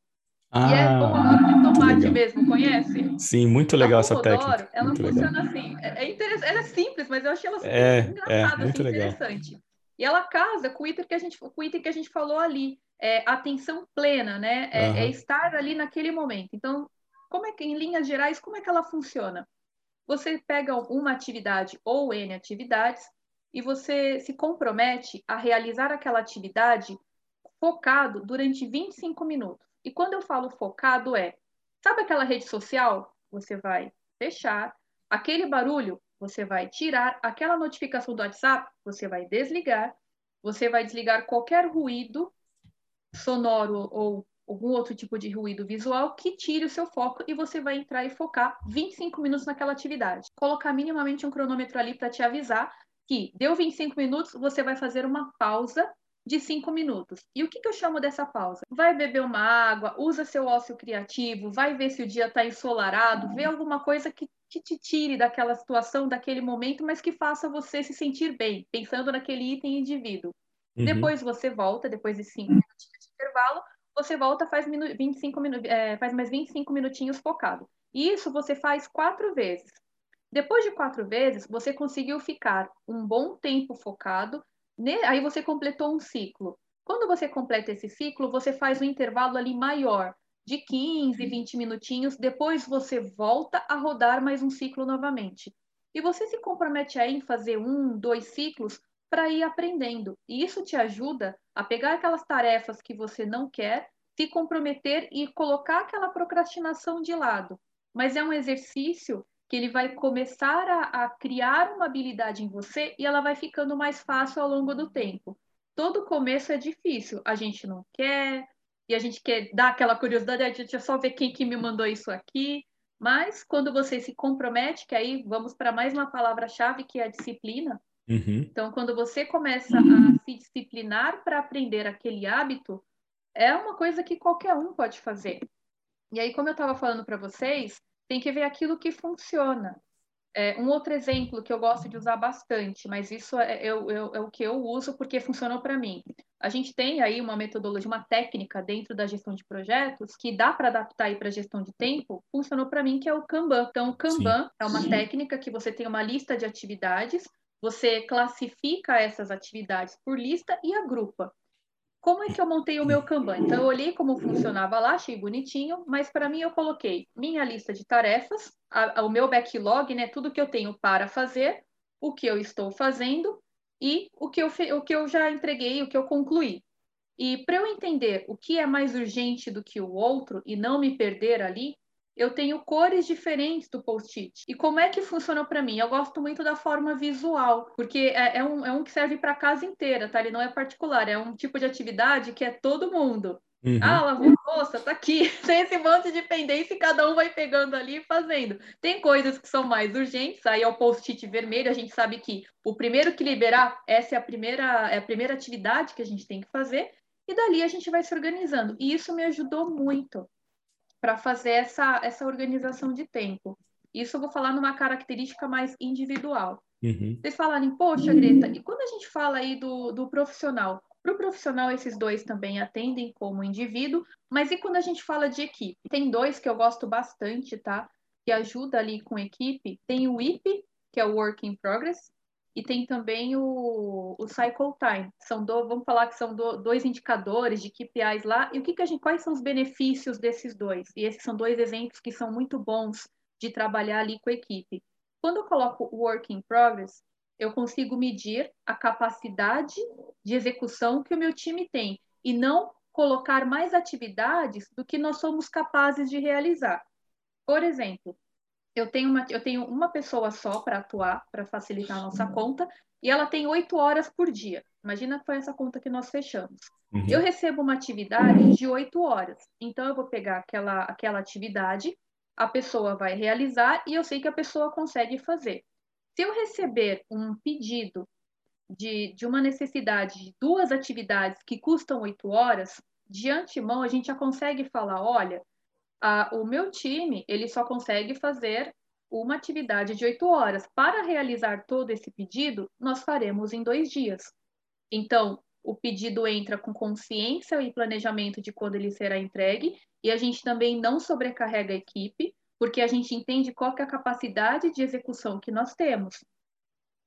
Ah,
e é pomodoro de tomate mesmo, conhece?
Sim, muito legal essa técnica.
Ela
muito
funciona legal. assim. É, é interessante, ela é simples, mas eu achei ela
é,
é engraçada,
é, muito
assim,
legal.
interessante. E ela casa com o item que a gente, com o item que a gente falou ali, é atenção plena, né? É, uhum. é estar ali naquele momento. Então, como é que, em linhas gerais, como é que ela funciona? Você pega uma atividade ou N atividades e você se compromete a realizar aquela atividade focado durante 25 minutos. E quando eu falo focado é, sabe aquela rede social? Você vai fechar, aquele barulho você vai tirar, aquela notificação do WhatsApp você vai desligar, você vai desligar qualquer ruído sonoro ou algum outro tipo de ruído visual que tire o seu foco e você vai entrar e focar 25 minutos naquela atividade. Colocar minimamente um cronômetro ali para te avisar que deu 25 minutos, você vai fazer uma pausa de 5 minutos. E o que, que eu chamo dessa pausa? Vai beber uma água, usa seu ócio criativo, vai ver se o dia está ensolarado, vê alguma coisa que, que te tire daquela situação, daquele momento, mas que faça você se sentir bem, pensando naquele item indivíduo. Uhum. Depois você volta, depois de 5 minutos de intervalo, você volta, faz, 25 minu é, faz mais 25 minutinhos focado. Isso você faz quatro vezes. Depois de quatro vezes, você conseguiu ficar um bom tempo focado, né? aí você completou um ciclo. Quando você completa esse ciclo, você faz um intervalo ali maior, de 15, 20 minutinhos, depois você volta a rodar mais um ciclo novamente. E você se compromete aí em fazer um, dois ciclos para ir aprendendo. E isso te ajuda a pegar aquelas tarefas que você não quer, se comprometer e colocar aquela procrastinação de lado. Mas é um exercício que ele vai começar a, a criar uma habilidade em você e ela vai ficando mais fácil ao longo do tempo. Todo começo é difícil, a gente não quer, e a gente quer dar aquela curiosidade, a gente só ver quem que me mandou isso aqui, mas quando você se compromete, que aí vamos para mais uma palavra-chave que é a disciplina,
Uhum.
Então, quando você começa a se disciplinar para aprender aquele hábito, é uma coisa que qualquer um pode fazer. E aí, como eu estava falando para vocês, tem que ver aquilo que funciona. É, um outro exemplo que eu gosto de usar bastante, mas isso é, é, é, é o que eu uso porque funcionou para mim. A gente tem aí uma metodologia, uma técnica dentro da gestão de projetos que dá para adaptar aí para a gestão de tempo, funcionou para mim, que é o Kanban. Então, o Kanban Sim. é uma Sim. técnica que você tem uma lista de atividades você classifica essas atividades por lista e agrupa. Como é que eu montei o meu Kanban? Então, eu olhei como funcionava lá, achei bonitinho, mas para mim eu coloquei minha lista de tarefas, a, a, o meu backlog, né, tudo que eu tenho para fazer, o que eu estou fazendo e o que eu, o que eu já entreguei, o que eu concluí. E para eu entender o que é mais urgente do que o outro e não me perder ali, eu tenho cores diferentes do post-it. E como é que funcionou para mim? Eu gosto muito da forma visual, porque é, é um, é um que serve para a casa inteira, tá? Ele não é particular, é um tipo de atividade que é todo mundo. Uhum. Ah, lavou louça, tá aqui. Tem esse monte de pendência e cada um vai pegando ali e fazendo. Tem coisas que são mais urgentes, aí é o post-it vermelho, a gente sabe que o primeiro que liberar, essa é a primeira, é a primeira atividade que a gente tem que fazer, e dali a gente vai se organizando. E isso me ajudou muito para fazer essa, essa organização de tempo. Isso eu vou falar numa característica mais individual. Uhum. Vocês falarem, poxa, Greta, e quando a gente fala aí do, do profissional? Para o profissional, esses dois também atendem como indivíduo, mas e quando a gente fala de equipe? Tem dois que eu gosto bastante, tá? Que ajuda ali com equipe. Tem o IP, que é o Work in Progress, e tem também o, o Cycle Time. São do, vamos falar que são do, dois indicadores de KPIs lá. E o que, que a gente, quais são os benefícios desses dois? E esses são dois exemplos que são muito bons de trabalhar ali com a equipe. Quando eu coloco Work in Progress, eu consigo medir a capacidade de execução que o meu time tem e não colocar mais atividades do que nós somos capazes de realizar. Por exemplo, eu tenho uma, eu tenho uma pessoa só para atuar, para facilitar a nossa conta, e ela tem oito horas por dia. Imagina que foi essa conta que nós fechamos. Uhum. Eu recebo uma atividade de oito horas. Então, eu vou pegar aquela, aquela atividade, a pessoa vai realizar e eu sei que a pessoa consegue fazer. Se eu receber um pedido de, de uma necessidade de duas atividades que custam oito horas, de antemão a gente já consegue falar, olha, o meu time ele só consegue fazer uma atividade de oito horas. Para realizar todo esse pedido, nós faremos em dois dias. Então, o pedido entra com consciência e planejamento de quando ele será entregue, e a gente também não sobrecarrega a equipe, porque a gente entende qual é a capacidade de execução que nós temos.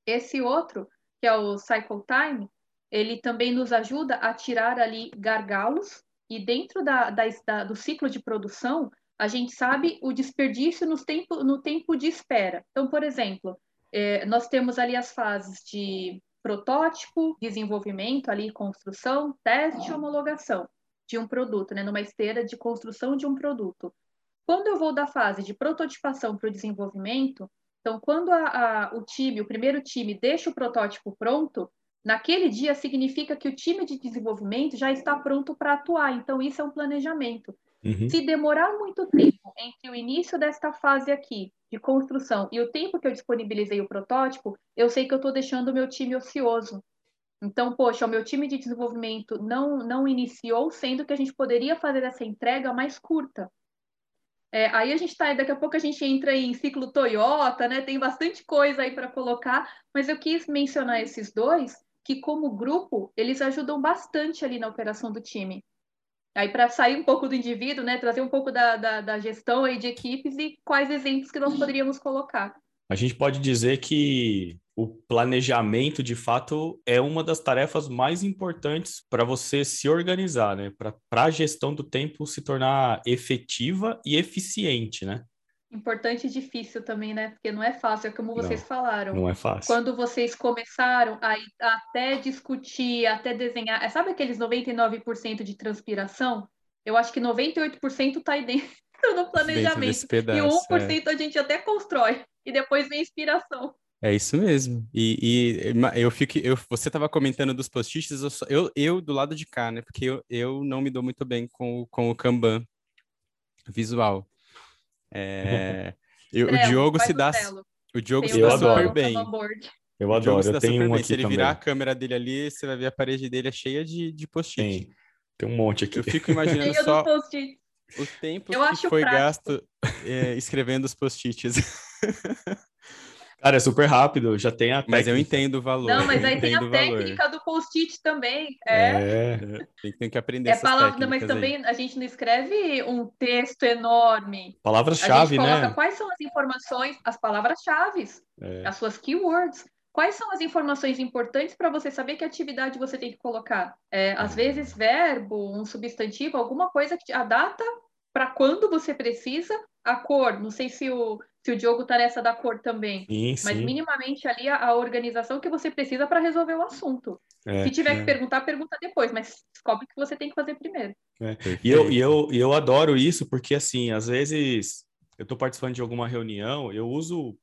Esse outro, que é o Cycle Time, ele também nos ajuda a tirar ali gargalos e dentro da, da, da, do ciclo de produção, a gente sabe o desperdício no tempo, no tempo de espera. Então, por exemplo, é, nós temos ali as fases de protótipo, desenvolvimento, ali construção, teste e homologação de um produto, né, numa esteira de construção de um produto. Quando eu vou da fase de prototipação para o desenvolvimento, então, quando a, a, o time, o primeiro time, deixa o protótipo pronto, Naquele dia significa que o time de desenvolvimento já está pronto para atuar, então isso é um planejamento. Uhum. Se demorar muito tempo entre o início desta fase aqui de construção e o tempo que eu disponibilizei o protótipo, eu sei que eu estou deixando o meu time ocioso. Então, poxa, o meu time de desenvolvimento não, não iniciou, sendo que a gente poderia fazer essa entrega mais curta. É, aí a gente está, daqui a pouco a gente entra em ciclo Toyota, né? Tem bastante coisa aí para colocar, mas eu quis mencionar esses dois que, como grupo, eles ajudam bastante ali na operação do time. Aí, para sair um pouco do indivíduo, né, trazer um pouco da, da, da gestão aí de equipes e quais exemplos que nós poderíamos colocar.
A gente pode dizer que o planejamento, de fato, é uma das tarefas mais importantes para você se organizar, né? Para a gestão do tempo se tornar efetiva e eficiente, né?
Importante e difícil também, né? Porque não é fácil, é como vocês
não,
falaram.
Não é fácil.
Quando vocês começaram a até discutir, até desenhar, é, sabe aqueles 99% de transpiração? Eu acho que 98% está aí dentro do planejamento. Pedaço, e 1% é. a gente até constrói. E depois vem inspiração.
É isso mesmo. E, e eu fico, eu, você estava comentando dos post-its, eu, eu, eu, do lado de cá, né? Porque eu, eu não me dou muito bem com, com o Kanban visual. É, eu, o Diogo se dá. O Diogo se dá super bem.
Eu adoro, eu tenho um aqui
Se ele
também.
virar a câmera dele ali, você vai ver a parede dele é cheia de, de post-it.
Tem. tem um monte aqui.
Eu fico imaginando só o tempo eu que foi prático. gasto é, escrevendo os post-its.
Cara, é super rápido, já tem a técnica.
Mas eu entendo o valor.
Não, mas aí tem a técnica do post-it também. É. é.
Tem, tem, que aprender
é palavra, Mas também aí. a gente não escreve um texto enorme.
Palavras-chave, né?
Quais são as informações, as palavras-chave, é. as suas keywords. Quais são as informações importantes para você saber que atividade você tem que colocar? É, às vezes, verbo, um substantivo, alguma coisa que a data para quando você precisa, a cor. Não sei se o, se o Diogo está nessa da cor também.
Sim,
mas minimamente ali a, a, organização que você precisa para resolver o assunto. É, Se tiver é. que perguntar, pergunta depois, mas descobre que você tem que fazer primeiro.
É. E, eu, e, eu, e eu adoro isso, porque assim, às vezes eu estou participando de alguma reunião, eu uso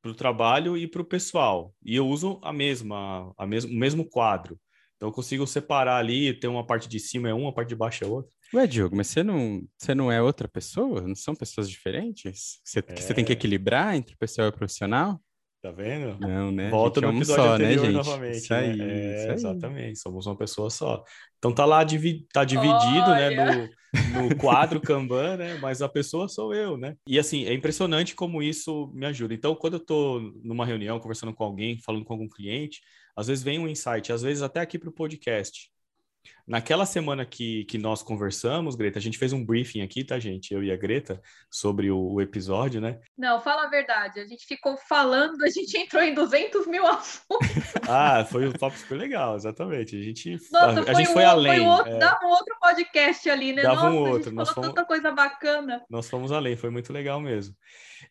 para o trabalho e para o pessoal. E eu uso a mesma, a mesmo, o mesmo quadro. Então eu consigo separar ali, ter uma parte de cima é uma, a parte de baixo é outra.
Ué, Diogo, mas você não, você não é outra pessoa? Não são pessoas diferentes? Você, é... você tem que é. equilibrar entre o pessoal e o profissional?
Tá vendo?
Não, né?
Volta
no
episódio
só,
anterior
né, gente?
novamente.
Isso aí,
né? É,
isso aí.
Exatamente, somos uma pessoa só. Então tá lá, divi tá dividido, né,
Olha!
no, no quadro Kanban, né? Mas a pessoa sou eu, né? E assim, é impressionante como isso me ajuda. Então, quando eu tô numa reunião, conversando com alguém, falando com algum cliente, às vezes vem um insight, às vezes até aqui para o podcast. Naquela semana que, que nós conversamos, Greta, a gente fez um briefing aqui, tá, gente? Eu e a Greta, sobre o, o episódio, né?
Não, fala a verdade. A gente ficou falando, a gente entrou em 200 mil assuntos.
Ah, foi um papo super legal, exatamente. A gente,
Nossa,
a, a
foi,
gente
um,
foi além.
Foi um outro,
é.
Dava um outro podcast ali, né?
Dava um
Nossa, a
outro,
gente
nós
falou
fomos-
tanta coisa bacana.
Nós fomos além, foi muito legal mesmo.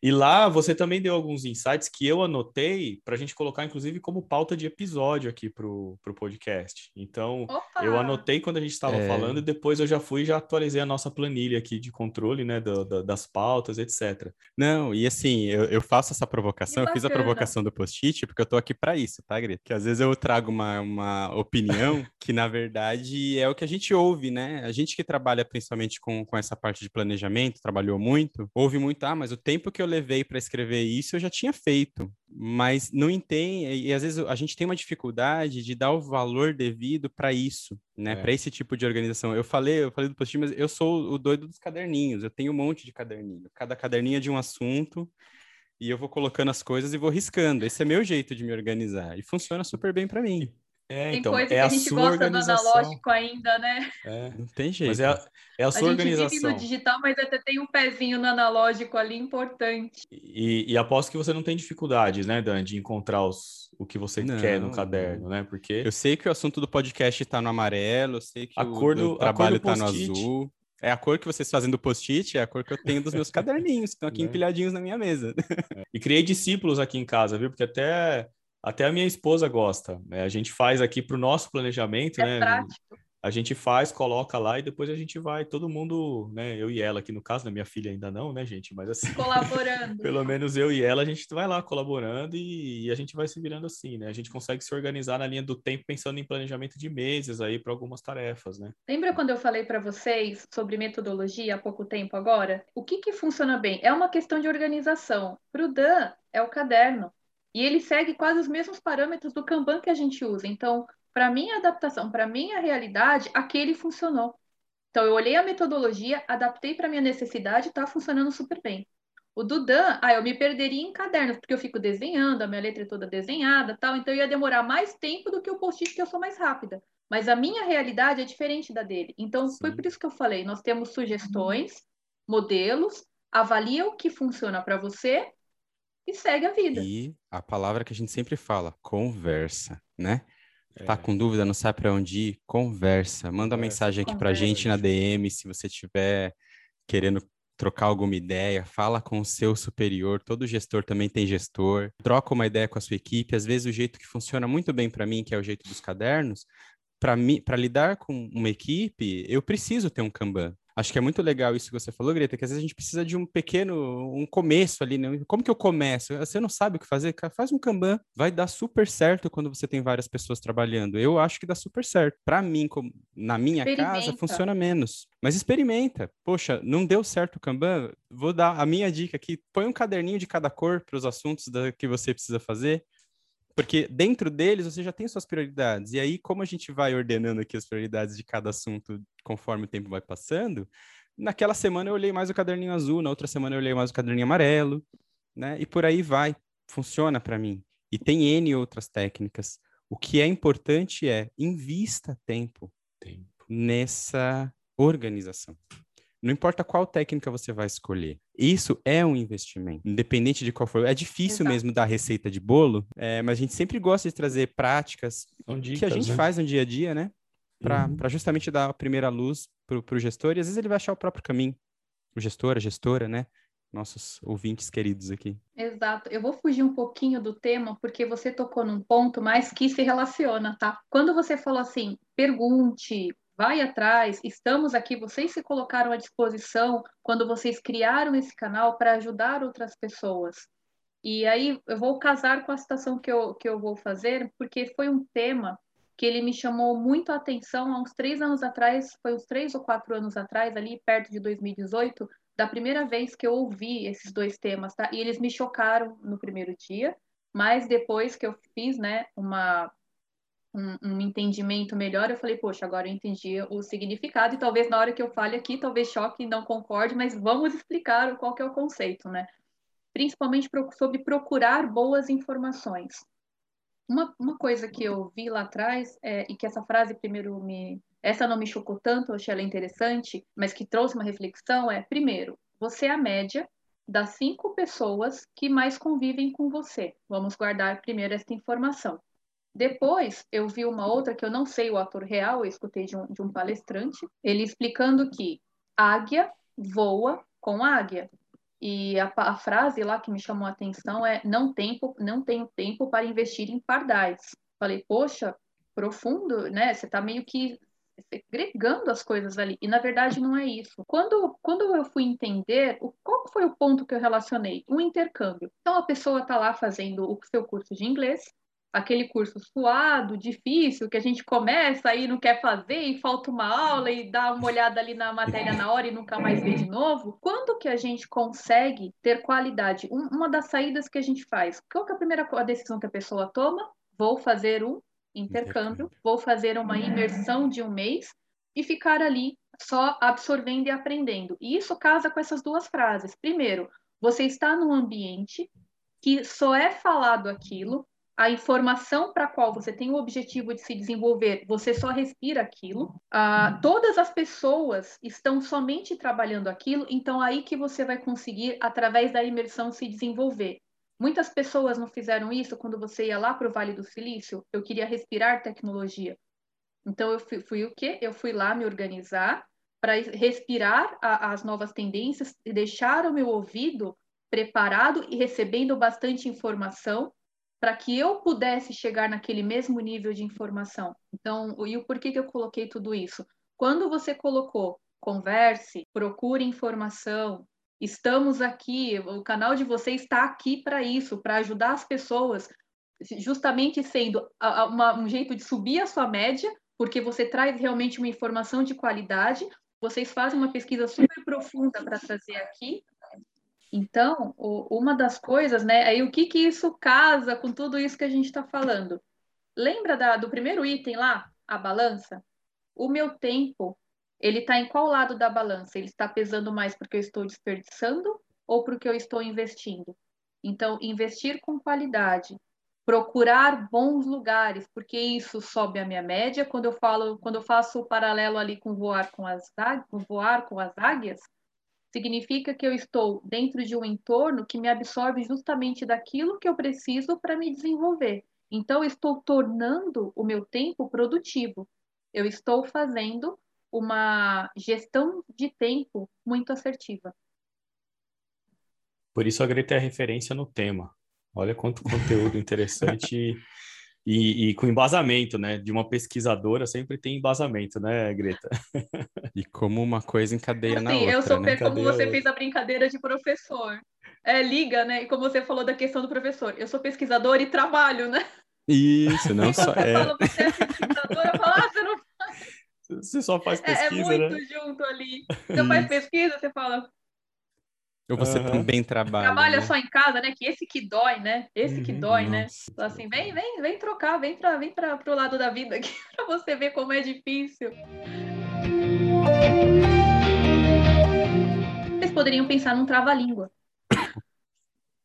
E lá você também deu alguns insights que eu anotei para a gente colocar, inclusive, como pauta de episódio aqui para o podcast. Então,
Opa!
eu anotei quando a gente estava
É.
falando e depois eu já fui e já atualizei a nossa planilha aqui de controle, né, do- do- das pautas, etc.
Não, e assim, eu, eu faço essa provocação, eu fiz a provocação do post-it, porque eu tô aqui para isso, tá, Greta? Que às vezes eu trago uma, uma opinião que, na verdade, é o que a gente ouve, né? A gente que trabalha principalmente com, com essa parte de planejamento, trabalhou muito, ouve muito, ah, mas o tempo que eu levei para escrever isso eu já tinha feito. Mas não entende, e, e às vezes a gente tem uma dificuldade de dar o valor devido para isso, né?
É.
Para esse tipo de organização. Eu falei, eu falei do post mas eu sou o doido dos caderninhos. Eu tenho um monte de caderninho. Cada caderninho é de um assunto e eu vou colocando as coisas e vou riscando. Esse é meu jeito de me organizar e funciona super bem para mim.
É,
Tem
então,
coisa
é
que
a
a gente
sua
gosta do
organização.
analógico ainda, né?
É,
Não tem jeito.
mas é a, é a
A
sua
gente vive
organização.
no digital, mas até tem um pezinho no analógico ali importante.
E, e aposto que você não tem dificuldades, né, Dan, de encontrar os, o que você
Não,
quer no caderno, né? Porque
Eu sei que o assunto do podcast tá no amarelo, eu sei que
A
o
cor do- a
trabalho
do
tá no azul. É a cor que vocês fazem do post-it, é a cor que eu tenho dos meus caderninhos, que estão aqui
Né?
empilhadinhos na minha mesa.
E criei discípulos aqui em casa, viu? Porque até, até a minha esposa gosta. né? A gente faz aqui para o nosso planejamento,
É
né?
prático.
A gente faz, coloca lá e depois a gente vai, todo mundo, né? Eu e ela aqui no caso, né? Minha filha ainda não, né, gente? Mas assim,
Colaborando.
pelo menos eu e ela, a gente vai lá colaborando e, e a gente vai se virando assim, né? A gente consegue se organizar na linha do tempo pensando em planejamento de meses aí para algumas tarefas, né?
Lembra quando eu falei para vocês sobre metodologia há pouco tempo agora? O que que funciona bem? É uma questão de organização. Para o Dan, é o caderno. E ele segue quase os mesmos parâmetros do Kanban que a gente usa. Então, para minha adaptação, para minha realidade, aquele funcionou. Então, eu olhei a metodologia, adaptei para minha necessidade e está funcionando super bem. O do Dan, ah, eu me perderia em cadernos, porque eu fico desenhando, a minha letra é toda desenhada, tal, então ia demorar mais tempo do que o post-it, que eu sou mais rápida. Mas a minha realidade é diferente da dele. Então, foi
Sim.
por isso que eu falei: nós temos sugestões, modelos, avalia o que funciona para você e segue a vida.
E a palavra que a gente sempre fala, conversa, né? Tá
É.
com dúvida, não sabe para onde ir? Conversa. Manda uma mensagem aqui pra gente na. DM se você tiver querendo trocar alguma ideia, fala com o seu superior, todo gestor também tem gestor, troca uma ideia com a sua equipe, às vezes o jeito que funciona muito bem para mim, que é o jeito dos cadernos, para mim, para lidar com uma equipe, eu preciso ter um Kanban. Acho que é muito legal isso que você falou, Greta, que às vezes a gente precisa de um pequeno, um começo ali, né? Como que eu começo? Você não sabe o que fazer? Faz um Kanban. Vai dar super certo quando você tem várias pessoas trabalhando. Eu acho que dá super certo. Para mim, na minha casa, funciona menos. Mas experimenta. Poxa, não deu certo o Kanban? Vou dar a minha dica aqui. Põe um caderninho de cada cor para os assuntos da, que você precisa fazer. Porque dentro deles você já tem suas prioridades. E aí, como a gente vai ordenando aqui as prioridades de cada assunto conforme o tempo vai passando, naquela semana eu olhei mais o caderninho azul, na outra semana eu olhei mais o caderninho amarelo, né? E por aí vai. Funciona para mim. E tem N outras técnicas. O que é importante é invista tempo
Tempo.
nessa organização. Não importa qual técnica você vai escolher. Isso é um investimento, independente de qual for. É difícil
Exato.
mesmo dar receita de bolo, é, mas a gente sempre gosta de trazer práticas
dicas,
que a gente
né?
faz no dia a dia, né? Para
Uhum.
justamente dar a primeira luz para o gestor, e às vezes ele vai achar o próprio caminho. O gestor, a gestora, né? Nossos ouvintes queridos aqui.
Exato. Eu vou fugir um pouquinho do tema, porque você tocou num ponto, mas que se relaciona, tá? Quando você falou assim, pergunte, vai atrás, estamos aqui, vocês se colocaram à disposição quando vocês criaram esse canal para ajudar outras pessoas. E aí eu vou casar com a citação que eu, que eu vou fazer, porque foi um tema que ele me chamou muito a atenção há uns três anos atrás, foi uns três ou quatro anos atrás, ali perto de 2018, da primeira vez que eu ouvi esses dois temas, tá? E eles me chocaram no primeiro dia, Mas depois que eu fiz, né, uma um, um, entendimento melhor, eu falei, poxa, agora eu entendi o significado, e talvez na hora que eu fale aqui, talvez choque e não concorde, mas vamos explicar qual que é o conceito, né? Principalmente sobre procurar boas informações. Uma, uma coisa que eu vi lá atrás, é, e que essa frase primeiro me. Essa não me chocou tanto, eu achei ela interessante, mas que trouxe uma reflexão é: primeiro, você é a média das cinco pessoas que mais convivem com você. Vamos guardar primeiro esta informação. Depois, eu vi uma outra que eu não sei o ator real, eu escutei de um, de um palestrante, ele explicando que águia voa com águia. E a, a, frase lá que me chamou a atenção é: não, tempo, não tenho tempo para investir em pardais. Falei, poxa, profundo, né? Você está meio que segregando as coisas ali. E na verdade não é isso. Quando, quando eu fui entender, o, qual foi o ponto que eu relacionei? Um intercâmbio. Então a pessoa está lá fazendo o seu curso de inglês, aquele curso suado, difícil, que a gente começa aí não quer fazer e falta uma aula e dá uma olhada ali na matéria na hora e nunca mais vê de novo. Quando que a gente consegue ter qualidade? Um, uma das saídas que a gente faz. Qual que é a primeira decisão que a pessoa toma? Vou fazer um intercâmbio, vou fazer uma imersão de um mês e ficar ali só absorvendo e aprendendo. E isso casa com essas duas frases. Primeiro, você está num ambiente que só é falado aquilo, a informação para a qual você tem o objetivo de se desenvolver, você só respira aquilo. Ah, todas as pessoas estão somente trabalhando aquilo, então aí que você vai conseguir, através da imersão, se desenvolver. Muitas pessoas não fizeram isso quando você ia lá para o Vale do Silício. Eu queria respirar tecnologia. Então eu fui, fui o quê? Eu fui lá me organizar para respirar a, as novas tendências e deixar o meu ouvido preparado e recebendo bastante informação para que eu pudesse chegar naquele mesmo nível de informação. Então, e o porquê que eu coloquei tudo isso? Quando você colocou converse, procure informação, estamos aqui, o canal de vocês está aqui para isso, para ajudar as pessoas, justamente sendo uma, um jeito de subir a sua média, porque você traz realmente uma informação de qualidade, vocês fazem uma pesquisa super profunda para trazer aqui, então, o, uma das coisas, né? Aí o que que isso casa com tudo isso que a gente está falando? Lembra da, do primeiro item lá, a balança? O meu tempo, ele está em qual lado da balança? Ele está pesando mais porque eu estou desperdiçando ou porque eu estou investindo? Então, investir com qualidade, procurar bons lugares, porque isso sobe a minha média. Quando eu falo, quando eu faço o paralelo ali com voar com as, com voar com as águias, significa que eu estou dentro de um entorno que me absorve justamente daquilo que eu preciso para me desenvolver. Então, estou tornando o meu tempo produtivo. Eu estou fazendo uma gestão de tempo muito assertiva.
Por isso a Greta é referência no tema. Olha quanto conteúdo interessante e, e, com embasamento, né? De uma pesquisadora sempre tem embasamento, né, Greta?
e como uma coisa encadeia assim, na outra.
Eu sou
né?
como você fez a brincadeira de professor. É, liga, né? E como você falou da questão do professor. Eu sou pesquisador e trabalho, né?
Isso, não só.
é... Fala, você é pesquisadora, eu falo, ah, você não faz.
Você só faz pesquisa,
é, é muito
né?
junto ali. Você faz pesquisa, você fala,
ou você uhum. também trabalha.
Trabalha
né?
só em casa, né? Que esse que dói, né? Esse uhum, que dói, né? nossa. né? Assim, vem, vem, vem trocar, vem para vem para pro lado da vida aqui para você ver como é difícil. Vocês poderiam pensar num trava-língua.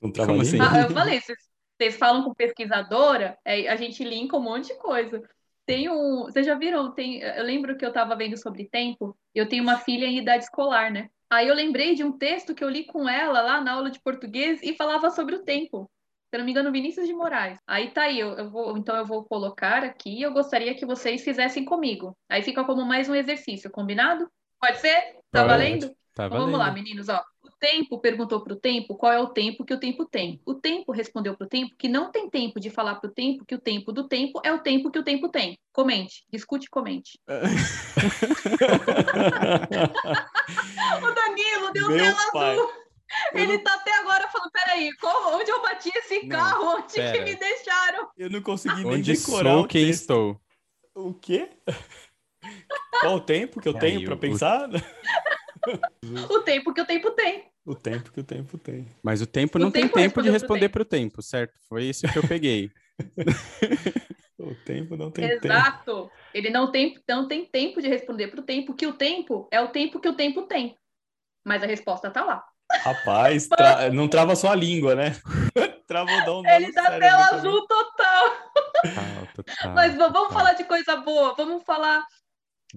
Um trava-língua? Assim?
Ah, eu falei, vocês, vocês falam com pesquisadora, é, a gente linka um monte de coisa. Tem um. Vocês já viram? Tem, eu lembro que eu estava vendo sobre tempo. Eu tenho uma filha em idade escolar, né? Aí eu lembrei de um texto que eu li com ela lá na aula de português e falava sobre o tempo. Se não me engano, Vinícius de Moraes. Aí tá aí, eu, eu vou, então eu vou colocar aqui. Eu gostaria que vocês fizessem comigo. Aí fica como mais um exercício, combinado? Pode ser? Tá Pode. valendo?
Tá
então, vamos lá, meninos, ó. O tempo perguntou para o tempo qual é o tempo que o tempo tem. O tempo respondeu para o tempo que não tem tempo de falar para o tempo que o tempo do tempo é o tempo que o tempo tem. Comente, discute, comente. o Danilo deu Meu tela pai. azul. Ele não... tá até agora falando, peraí, como, onde eu bati esse não, carro? Onde pera. que me deixaram?
Eu não consegui nem onde decorar sou
quem estou.
O quê? Qual o tempo que eu tenho para pensar?
o tempo que o tempo tem.
O tempo que o tempo tem.
Mas o tempo não o tem tempo, de responder para o tempo, certo? Foi isso que eu peguei.
o tempo não tem
Exato.
tempo.
Exato. Ele não tem, não tem tempo de responder para o tempo, que o tempo é o tempo que o tempo tem. Mas a resposta está lá.
Rapaz, tra... não trava só a língua, né? Travodão.
Ele tá tela azul total. total, total Mas vamos total. falar de coisa boa. Vamos falar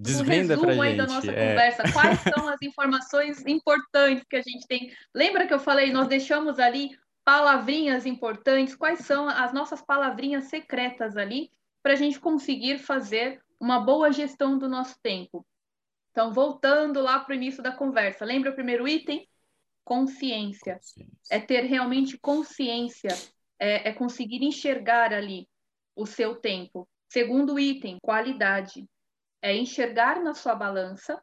Desvenda um resumo
aí da nossa é... conversa. Quais são as informações importantes que a gente tem? Lembra que eu falei, nós deixamos ali palavrinhas importantes. Quais são as nossas palavrinhas secretas ali para a gente conseguir fazer uma boa gestão do nosso tempo? Então, voltando lá para o início da conversa, lembra o primeiro item? Consciência. consciência. É ter realmente consciência, é, é conseguir enxergar ali o seu tempo. Segundo item, qualidade. É enxergar na sua balança.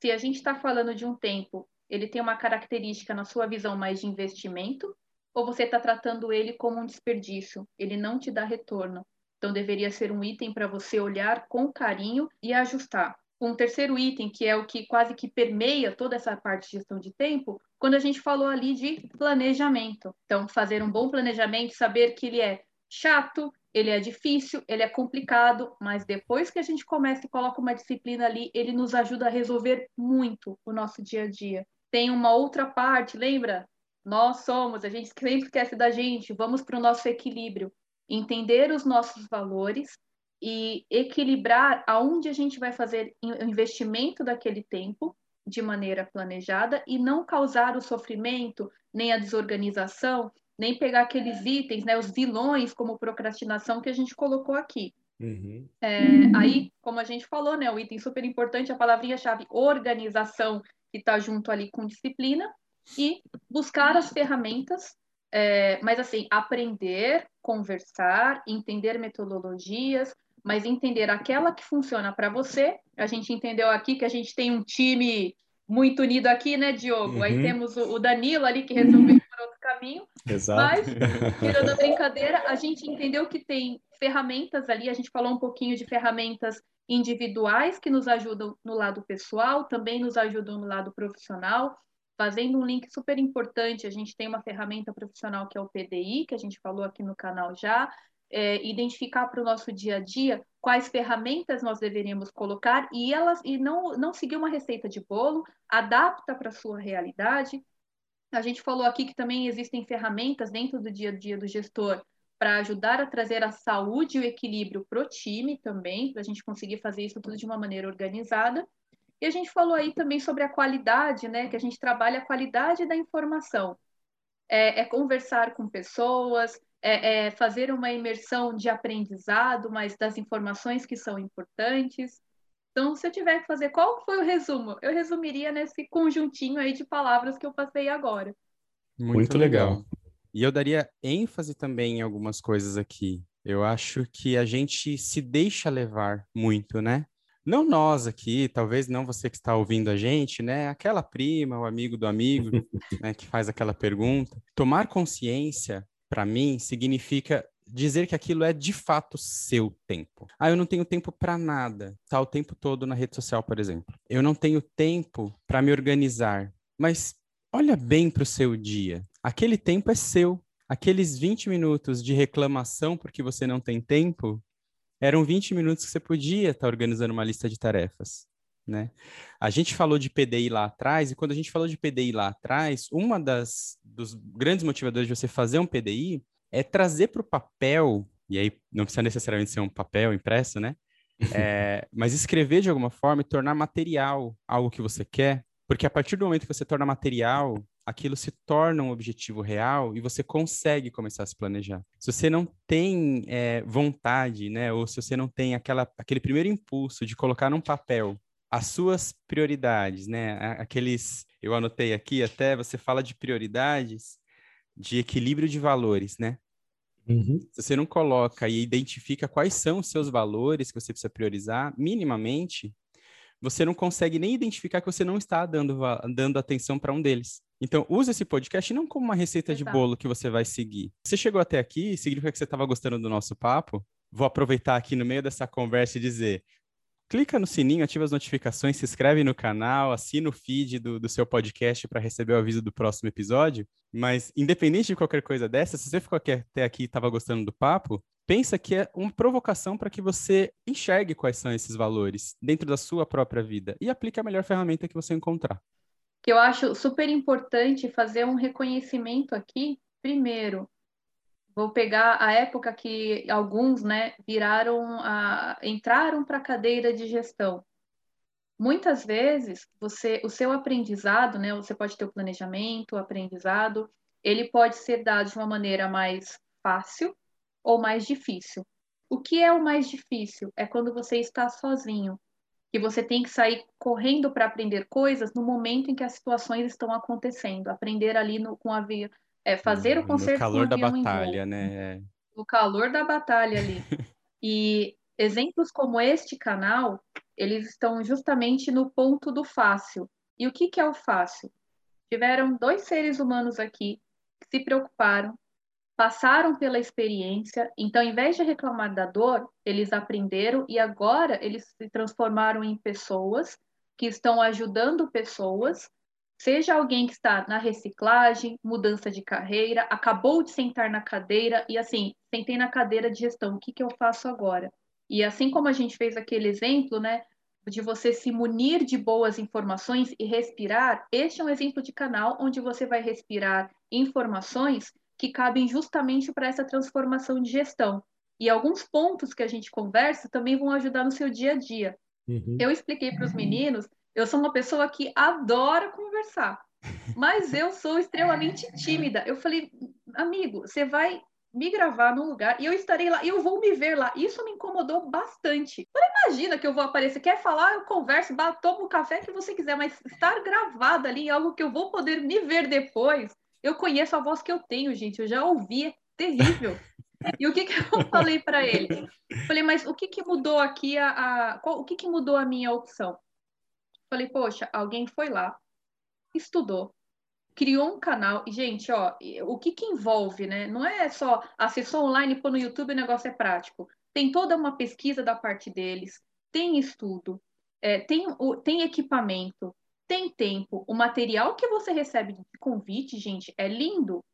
Se a gente está falando de um tempo, ele tem uma característica na sua visão mais de investimento, ou você está tratando ele como um desperdício? Ele não te dá retorno. Então, deveria ser um item para você olhar com carinho e ajustar um terceiro item, que é o que quase que permeia toda essa parte de gestão de tempo, quando a gente falou ali de planejamento. Então, fazer um bom planejamento, saber que ele é chato, ele é difícil, ele é complicado, mas depois que a gente começa e coloca uma disciplina ali, ele nos ajuda a resolver muito o nosso dia a dia. Tem uma outra parte, lembra? Nós somos, a gente sempre esquece da gente, vamos para o nosso equilíbrio. Entender os nossos valores, e equilibrar aonde a gente vai fazer o investimento daquele tempo de maneira planejada e não causar o sofrimento, nem a desorganização, nem pegar aqueles itens, né, os vilões como procrastinação que a gente colocou aqui. Uhum. É, aí, como a gente falou, né, o item super importante, a palavrinha-chave organização, que está junto ali com disciplina, e buscar as ferramentas, é, mas assim, aprender, conversar, entender metodologias, mas entender aquela que funciona para você. A gente entendeu aqui que a gente tem um time muito unido aqui, né, Diogo? Uhum. Aí temos o, Danilo ali que resolveu caminho.
Exato.
Mas, tirando a brincadeira, a gente entendeu que tem ferramentas ali, a gente falou um pouquinho de ferramentas individuais que nos ajudam no lado pessoal, também nos ajudam no lado profissional. Fazendo um link super importante, a gente tem uma ferramenta profissional que é o PDI, que a gente falou aqui no canal já, é, identificar para o nosso dia a dia quais ferramentas nós deveríamos colocar e elas e não, não seguir uma receita de bolo, adapta para a sua realidade. A gente falou aqui que também existem ferramentas dentro do dia a dia do gestor para ajudar a trazer a saúde e o equilíbrio para o time também, para a gente conseguir fazer isso tudo de uma maneira organizada. E a gente falou aí também sobre a qualidade, né? Que a gente trabalha a qualidade da informação. É, é conversar com pessoas, é, é fazer uma imersão de aprendizado, mas das informações que são importantes. Então, se eu tiver que fazer, qual foi o resumo? Eu resumiria nesse conjuntinho aí de palavras que eu passei agora.
Muito, Muito legal. legal. E eu daria ênfase também em algumas coisas aqui. Eu acho que a gente se deixa levar muito, né? Não nós aqui, talvez não você que está ouvindo a gente, né? Aquela prima, o amigo do amigo, né, que faz aquela pergunta. Tomar consciência para mim, significa dizer que aquilo é de fato seu tempo. Ah, eu não tenho tempo para nada. Tá o tempo todo na rede social, por exemplo. Eu não tenho tempo para me organizar. Mas olha bem para o seu dia. Aquele tempo é seu. Aqueles 20 minutos de reclamação porque você não tem tempo eram 20 minutos que você podia estar tá organizando uma lista de tarefas né? A gente falou de PDI lá atrás, e quando a gente falou de PDI lá atrás, uma das dos grandes motivadores de você fazer um PDI é trazer para o papel, e aí não precisa necessariamente ser um papel impresso, né? É, mas escrever de alguma forma e tornar material algo que você quer, porque a partir do momento que você torna material, aquilo se torna um objetivo real e você consegue começar a se planejar. Se você não tem é, vontade, né, ou se você não tem aquela, aquele primeiro impulso de colocar num papel as suas prioridades, né? Aqueles, eu anotei aqui até, você fala de prioridades, de equilíbrio de valores, né? Uhum. Se você não coloca e identifica quais são os seus valores que você precisa priorizar, minimamente, você não consegue nem identificar que você não está dando, dando atenção para um deles. Então, use esse podcast não como uma receita Exato. de bolo que você vai seguir. Você chegou até aqui, significa que você estava gostando do nosso papo. Vou aproveitar aqui no meio dessa conversa e dizer: clica no sininho, ativa as notificações, se inscreve no canal, assina o feed do, do seu podcast para receber o aviso do próximo episódio. Mas, independente de qualquer coisa dessa, se você ficou até aqui e estava gostando do papo, pensa que é uma provocação para que você enxergue quais são esses valores dentro da sua própria vida e aplique a melhor ferramenta que você encontrar.
Que eu acho super importante fazer um reconhecimento aqui, primeiro, Vou pegar a época que alguns, né, viraram a, entraram para a cadeira de gestão. Muitas vezes, você, o seu aprendizado, né, você pode ter o planejamento, o aprendizado, ele pode ser dado de uma maneira mais fácil ou mais difícil. O que é o mais difícil? É quando você está sozinho, que você tem que sair correndo para aprender coisas no momento em que as situações estão acontecendo, aprender ali no, com a via, é fazer o concerto
no calor da batalha, né?
No calor da batalha ali. e exemplos como este canal, eles estão justamente no ponto do fácil. E o que, que é o fácil? Tiveram dois seres humanos aqui que se preocuparam, passaram pela experiência, então, em vez de reclamar da dor, eles aprenderam e agora eles se transformaram em pessoas que estão ajudando pessoas Seja alguém que está na reciclagem, mudança de carreira, acabou de sentar na cadeira e assim, sentei na cadeira de gestão, o que, que eu faço agora? E assim como a gente fez aquele exemplo, né, de você se munir de boas informações e respirar, este é um exemplo de canal onde você vai respirar informações que cabem justamente para essa transformação de gestão. E alguns pontos que a gente conversa também vão ajudar no seu dia a dia. Uhum. Eu expliquei para os meninos eu sou uma pessoa que adora conversar, mas eu sou extremamente tímida. Eu falei, amigo, você vai me gravar num lugar e eu estarei lá e eu vou me ver lá. Isso me incomodou bastante. Não imagina que eu vou aparecer, quer falar, eu converso, tomo o café que você quiser, mas estar gravada ali em algo que eu vou poder me ver depois. Eu conheço a voz que eu tenho, gente, eu já ouvi, é terrível. E o que, que eu falei para ele? Falei, mas o que, que mudou aqui a, a qual, o que, que mudou a minha opção? Falei, poxa, alguém foi lá, estudou, criou um canal. E, gente, ó, o que que envolve, né? Não é só acessou online, pôr no YouTube o negócio é prático. Tem toda uma pesquisa da parte deles, tem estudo, é, tem, tem equipamento, tem tempo. O material que você recebe de convite, gente, é lindo.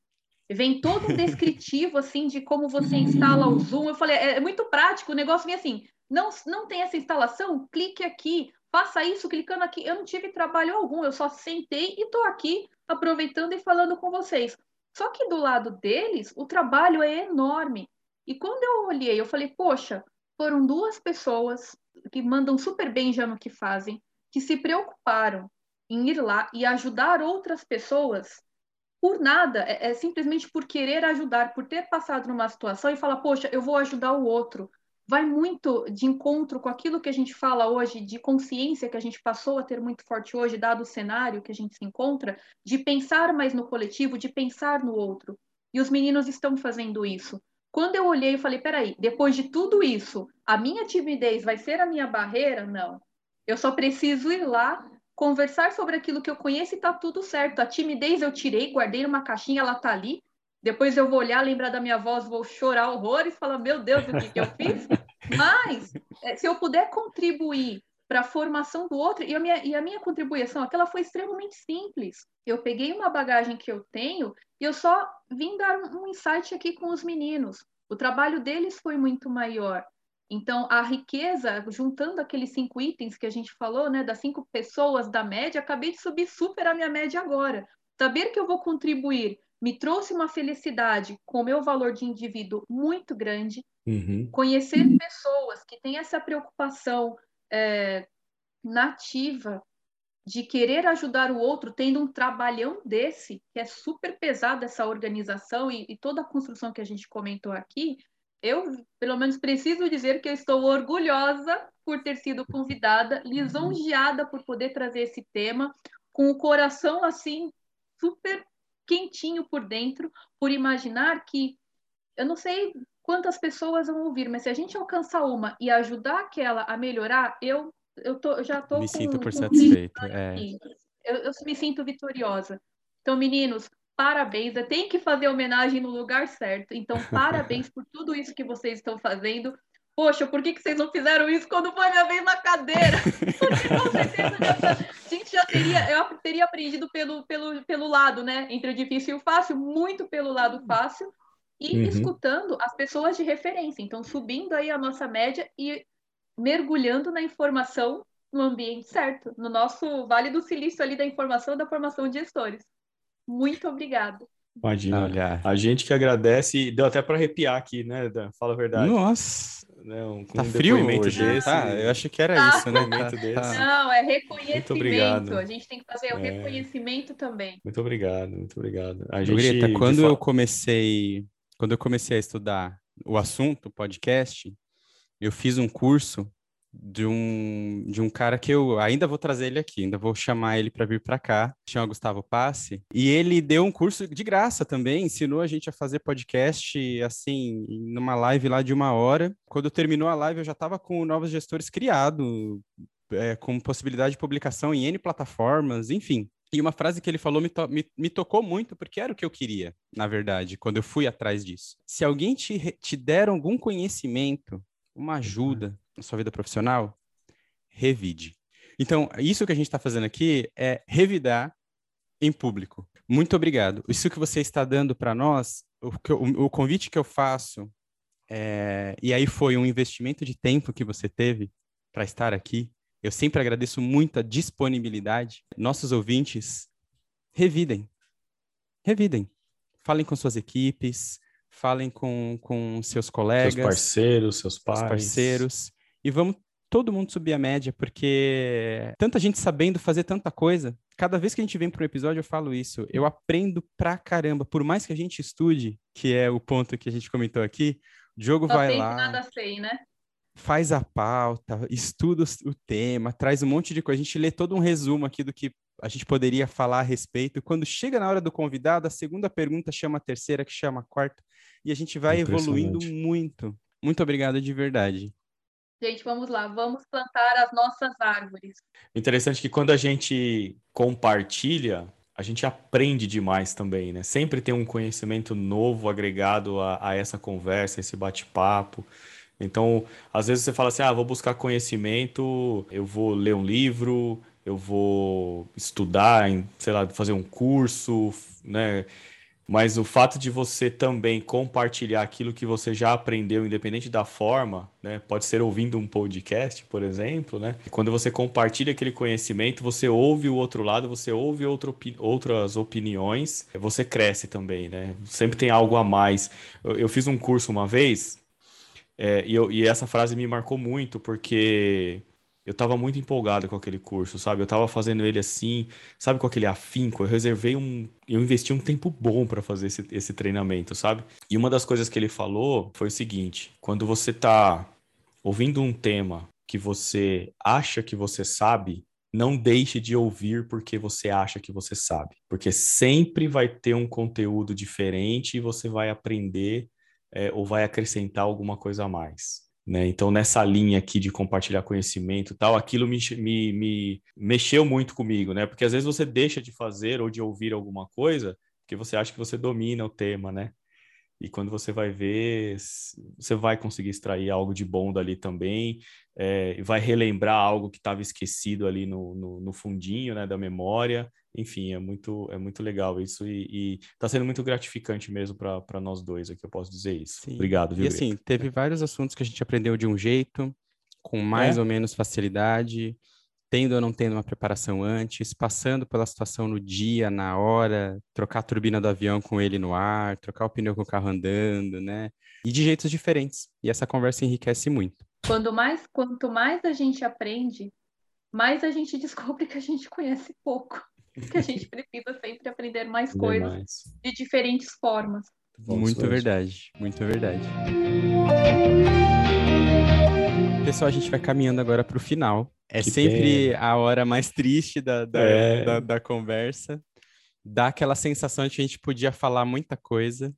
Vem todo um descritivo, assim, de como você instala o Zoom. Eu falei, é, é muito prático, o negócio vem assim, não, não tem essa instalação? Clique aqui, faça isso clicando aqui. Eu não tive trabalho algum, eu só sentei e estou aqui aproveitando e falando com vocês. Só que do lado deles, o trabalho é enorme. E quando eu olhei, eu falei, poxa, foram duas pessoas que mandam super bem já no que fazem, que se preocuparam em ir lá e ajudar outras pessoas por nada, é, é simplesmente por querer ajudar, por ter passado numa situação e falar, poxa, eu vou ajudar o outro vai muito de encontro com aquilo que a gente fala hoje, de consciência que a gente passou a ter muito forte hoje, dado o cenário que a gente se encontra, de pensar mais no coletivo, de pensar no outro. E os meninos estão fazendo isso. Quando eu olhei, eu falei: peraí, depois de tudo isso, a minha timidez vai ser a minha barreira? Não. Eu só preciso ir lá, conversar sobre aquilo que eu conheço e tá tudo certo. A timidez eu tirei, guardei numa caixinha, ela tá ali. Depois eu vou olhar, lembrar da minha voz, vou chorar horrores, falar, meu Deus, o que, que eu fiz? Mas, é, se eu puder contribuir para a formação do outro, e a, minha, e a minha contribuição aquela foi extremamente simples. Eu peguei uma bagagem que eu tenho e eu só vim dar um insight aqui com os meninos. O trabalho deles foi muito maior. Então, a riqueza, juntando aqueles cinco itens que a gente falou, né, das cinco pessoas da média, acabei de subir super a minha média agora. Saber que eu vou contribuir me trouxe uma felicidade com o meu valor de indivíduo muito grande. Uhum. Conhecer pessoas que têm essa preocupação é, nativa de querer ajudar o outro, tendo um trabalhão desse, que é super pesado essa organização e, e toda a construção que a gente comentou aqui, eu, pelo menos, preciso dizer que eu estou orgulhosa por ter sido convidada, lisonjeada por poder trazer esse tema, com o coração assim super quentinho por dentro, por imaginar que eu não sei quantas pessoas vão ouvir, mas se a gente alcançar uma e ajudar aquela a melhorar, eu eu, tô, eu já tô
me
com,
sinto por satisfeito. É.
Eu, eu me sinto vitoriosa. Então, meninos, parabéns. Tenho que fazer homenagem no lugar certo. Então, parabéns por tudo isso que vocês estão fazendo. poxa, por que, que vocês não fizeram isso quando foi minha vez na cadeira? Porque com certeza já, a gente já teria, eu teria aprendido pelo, pelo, pelo lado, né? Entre o difícil e o fácil, muito pelo lado fácil, e uhum. escutando as pessoas de referência. Então, subindo aí a nossa média e mergulhando na informação no ambiente certo, no nosso Vale do Silício ali da informação da formação de gestores. Muito obrigada.
Imagina, Olha. a gente que agradece, deu até para arrepiar aqui, né, Dan? Fala a verdade.
Nossa, né, um, tá um frio hoje? Desse, tá, eu acho que era tá. isso, né? Tá,
desse. Não, é reconhecimento. Muito obrigado. A gente tem que fazer o é... reconhecimento também.
Muito obrigado, muito obrigado. A
gente, Greta, quando eu comecei, quando eu comecei a estudar o assunto podcast, eu fiz um curso de um, de um cara que eu ainda vou trazer ele aqui, ainda vou chamar ele para vir para cá, chama Gustavo Passe, e ele deu um curso de graça também, ensinou a gente a fazer podcast assim, numa live lá de uma hora. Quando terminou a live, eu já estava com novos gestores criado, é, com possibilidade de publicação em N plataformas, enfim. E uma frase que ele falou me, to me, me, tocou muito, porque era o que eu queria, na verdade, quando eu fui atrás disso. Se alguém te, te der algum conhecimento, uma ajuda, na sua vida profissional, revide. Então, isso que a gente está fazendo aqui é revidar em público. Muito obrigado. Isso que você está dando para nós, o, o, o, convite que eu faço, é, e aí foi um investimento de tempo que você teve para estar aqui. Eu sempre agradeço muito a disponibilidade. Nossos ouvintes, revidem. Revidem. Falem com suas equipes, falem com, com seus colegas.
Seus parceiros, seus pais.
Seus parceiros e vamos todo mundo subir a média, porque tanta gente sabendo fazer tanta coisa. Cada vez que a gente vem para um episódio, eu falo isso. Eu aprendo pra caramba. Por mais que a gente estude, que é o ponto que a gente comentou aqui, o Diogo Só vai lá.
Nada sei, né?
Faz a pauta, estuda o tema, traz um monte de coisa. A gente lê todo um resumo aqui do que a gente poderia falar a respeito. Quando chega na hora do convidado, a segunda pergunta chama a terceira, que chama a quarta, e a gente vai evoluindo muito. Muito obrigado de verdade.
Gente, vamos lá, vamos plantar as nossas árvores.
Interessante é que quando a gente compartilha, a gente aprende demais também, né? Sempre tem um conhecimento novo agregado a, a essa conversa, esse bate-papo. Então, às vezes você fala assim: ah, vou buscar conhecimento, eu vou ler um livro, eu vou estudar, sei lá, fazer um curso, né? Mas o fato de você também compartilhar aquilo que você já aprendeu, independente da forma, né? Pode ser ouvindo um podcast, por exemplo, né? Quando você compartilha aquele conhecimento, você ouve o outro lado, você ouve outro, outras opiniões, você cresce também, né? Sempre tem algo a mais. Eu, eu fiz um curso uma vez, é, e, eu, e essa frase me marcou muito, porque eu estava muito empolgado com aquele curso, sabe? Eu estava fazendo ele assim, sabe, com aquele afinco. Eu reservei um. Eu investi um tempo bom para fazer esse, esse treinamento, sabe? E uma das coisas que ele falou foi o seguinte: quando você está ouvindo um tema que você acha que você sabe, não deixe de ouvir porque você acha que você sabe. Porque sempre vai ter um conteúdo diferente e você vai aprender é, ou vai acrescentar alguma coisa a mais. Né? Então, nessa linha aqui de compartilhar conhecimento tal, aquilo me, me, me mexeu muito comigo, né? Porque às vezes você deixa de fazer ou de ouvir alguma coisa porque você acha que você domina o tema, né? E quando você vai ver, você vai conseguir extrair algo de bom dali também, é, vai relembrar algo que estava esquecido ali no, no, no, fundinho né, da memória. Enfim, é muito, é muito legal isso e está sendo muito gratificante mesmo para nós dois aqui, eu posso dizer isso. Sim. Obrigado, viu?
E assim, teve vários assuntos que a gente aprendeu de um jeito, com mais é? ou menos facilidade tendo ou não tendo uma preparação antes, passando pela situação no dia, na hora, trocar a turbina do avião com ele no ar, trocar o pneu com o carro andando, né? E de jeitos diferentes. E essa conversa enriquece muito.
Quanto mais, quanto mais a gente aprende, mais a gente descobre que a gente conhece pouco. Que a gente precisa sempre aprender mais coisas mais. de diferentes formas.
Muito verdade, muito verdade. Pessoal, a gente vai caminhando agora para o final. É que sempre pena. a hora mais triste da, da, é. da, da, conversa. Dá aquela sensação de que a gente podia falar muita coisa.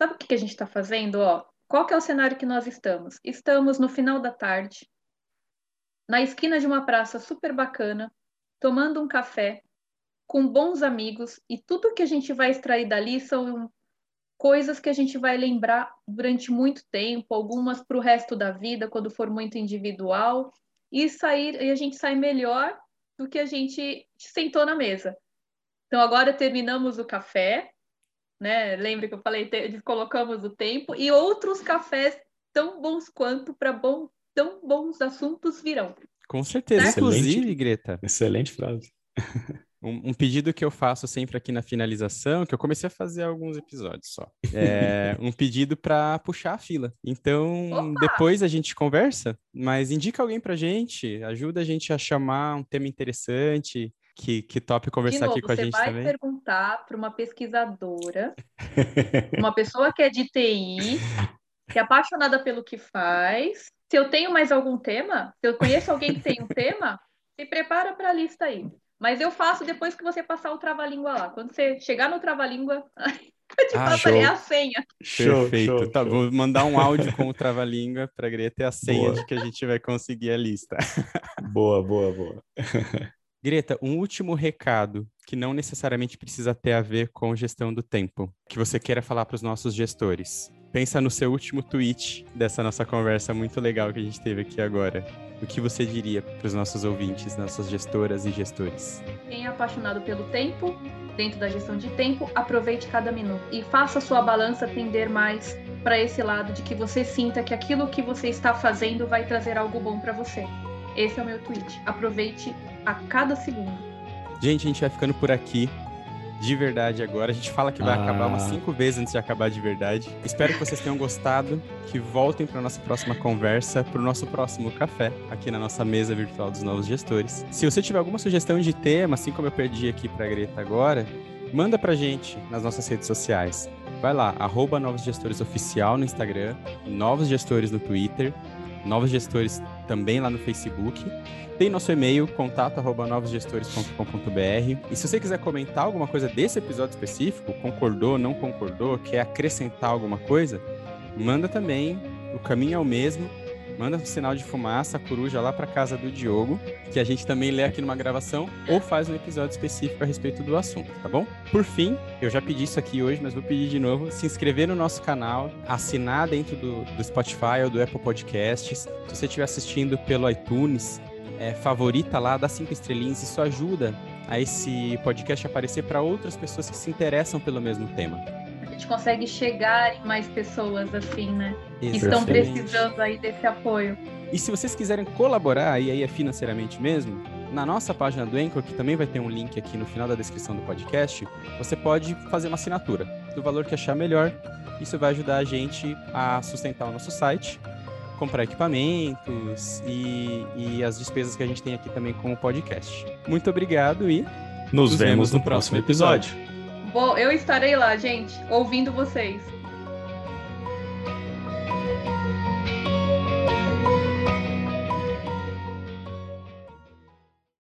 Sabe o que a gente está fazendo? Ó, qual que é o cenário que nós estamos? Estamos no final da tarde, na esquina de uma praça super bacana, tomando um café, com bons amigos, e tudo que a gente vai extrair dali são coisas que a gente vai lembrar durante muito tempo, algumas para o resto da vida, quando for muito individual, e sair e a gente sai melhor do que a gente sentou na mesa. Então agora terminamos o café, né? Lembra que eu falei, te, colocamos o tempo e outros cafés tão bons quanto para bom, tão bons assuntos virão.
Com certeza, inclusive, Greta.
Excelente frase.
Um, um, pedido que eu faço sempre aqui na finalização, que eu comecei a fazer alguns episódios só. É um pedido para puxar a fila. Então, Opa! depois a gente conversa, mas indica alguém pra gente, ajuda a gente a chamar um tema interessante, que, que top conversar novo, aqui com a gente também.
Você vai perguntar para uma pesquisadora, uma pessoa que é de TI, que é apaixonada pelo que faz. Se eu tenho mais algum tema, se eu conheço alguém que tem um tema, se prepara para a lista aí. Mas eu faço depois que você passar o trava-língua lá. Quando você chegar no trava-língua, eu te ah, passarei a senha.
Perfeito. Show, tá, show. Vou mandar um áudio com o trava-língua para a Greta e a senha boa. de que a gente vai conseguir a lista.
boa, boa, boa.
Greta, um último recado que não necessariamente precisa ter a ver com gestão do tempo, que você queira falar para os nossos gestores. Pensa no seu último tweet dessa nossa conversa muito legal que a gente teve aqui agora. O que você diria para os nossos ouvintes, nossas gestoras e gestores?
Quem é apaixonado pelo tempo, dentro da gestão de tempo, aproveite cada minuto e faça a sua balança tender mais para esse lado de que você sinta que aquilo que você está fazendo vai trazer algo bom para você. Esse é o meu tweet. Aproveite a cada segundo.
Gente, a gente vai ficando por aqui. De verdade agora. A gente fala que vai ah. acabar umas cinco vezes antes de acabar de verdade. Espero que vocês tenham gostado, que voltem para nossa próxima conversa, para o nosso próximo café, aqui na nossa mesa virtual dos novos gestores. Se você tiver alguma sugestão de tema, assim como eu perdi aqui para a Greta agora, manda pra gente nas nossas redes sociais. Vai lá, arroba Novos Gestores Oficial no Instagram, Novos Gestores no Twitter, Novos Gestores também lá no Facebook. Tem nosso e-mail, contato@novosgestores.com.br. E se você quiser comentar alguma coisa desse episódio específico, concordou, não concordou, quer acrescentar alguma coisa, manda também. O caminho é o mesmo. Manda um sinal de fumaça, coruja lá para casa do Diogo, que a gente também lê aqui numa gravação ou faz um episódio específico a respeito do assunto, tá bom? Por fim, eu já pedi isso aqui hoje, mas vou pedir de novo: se inscrever no nosso canal, assinar dentro do, do Spotify ou do Apple Podcasts. Se você estiver assistindo pelo iTunes, é, favorita lá, dá cinco estrelinhas, isso ajuda a esse podcast aparecer para outras pessoas que se interessam pelo mesmo tema.
A gente consegue chegar em mais pessoas assim, né? Exatamente. Que estão precisando aí desse apoio.
E se vocês quiserem colaborar, e aí é financeiramente mesmo, na nossa página do Anchor, que também vai ter um link aqui no final da descrição do podcast, você pode fazer uma assinatura do valor que achar melhor. Isso vai ajudar a gente a sustentar o nosso site comprar equipamentos e, e as despesas que a gente tem aqui também com o podcast. Muito obrigado e
nos, nos vemos no, no próximo
episódio. Bom, eu estarei lá, gente, ouvindo vocês.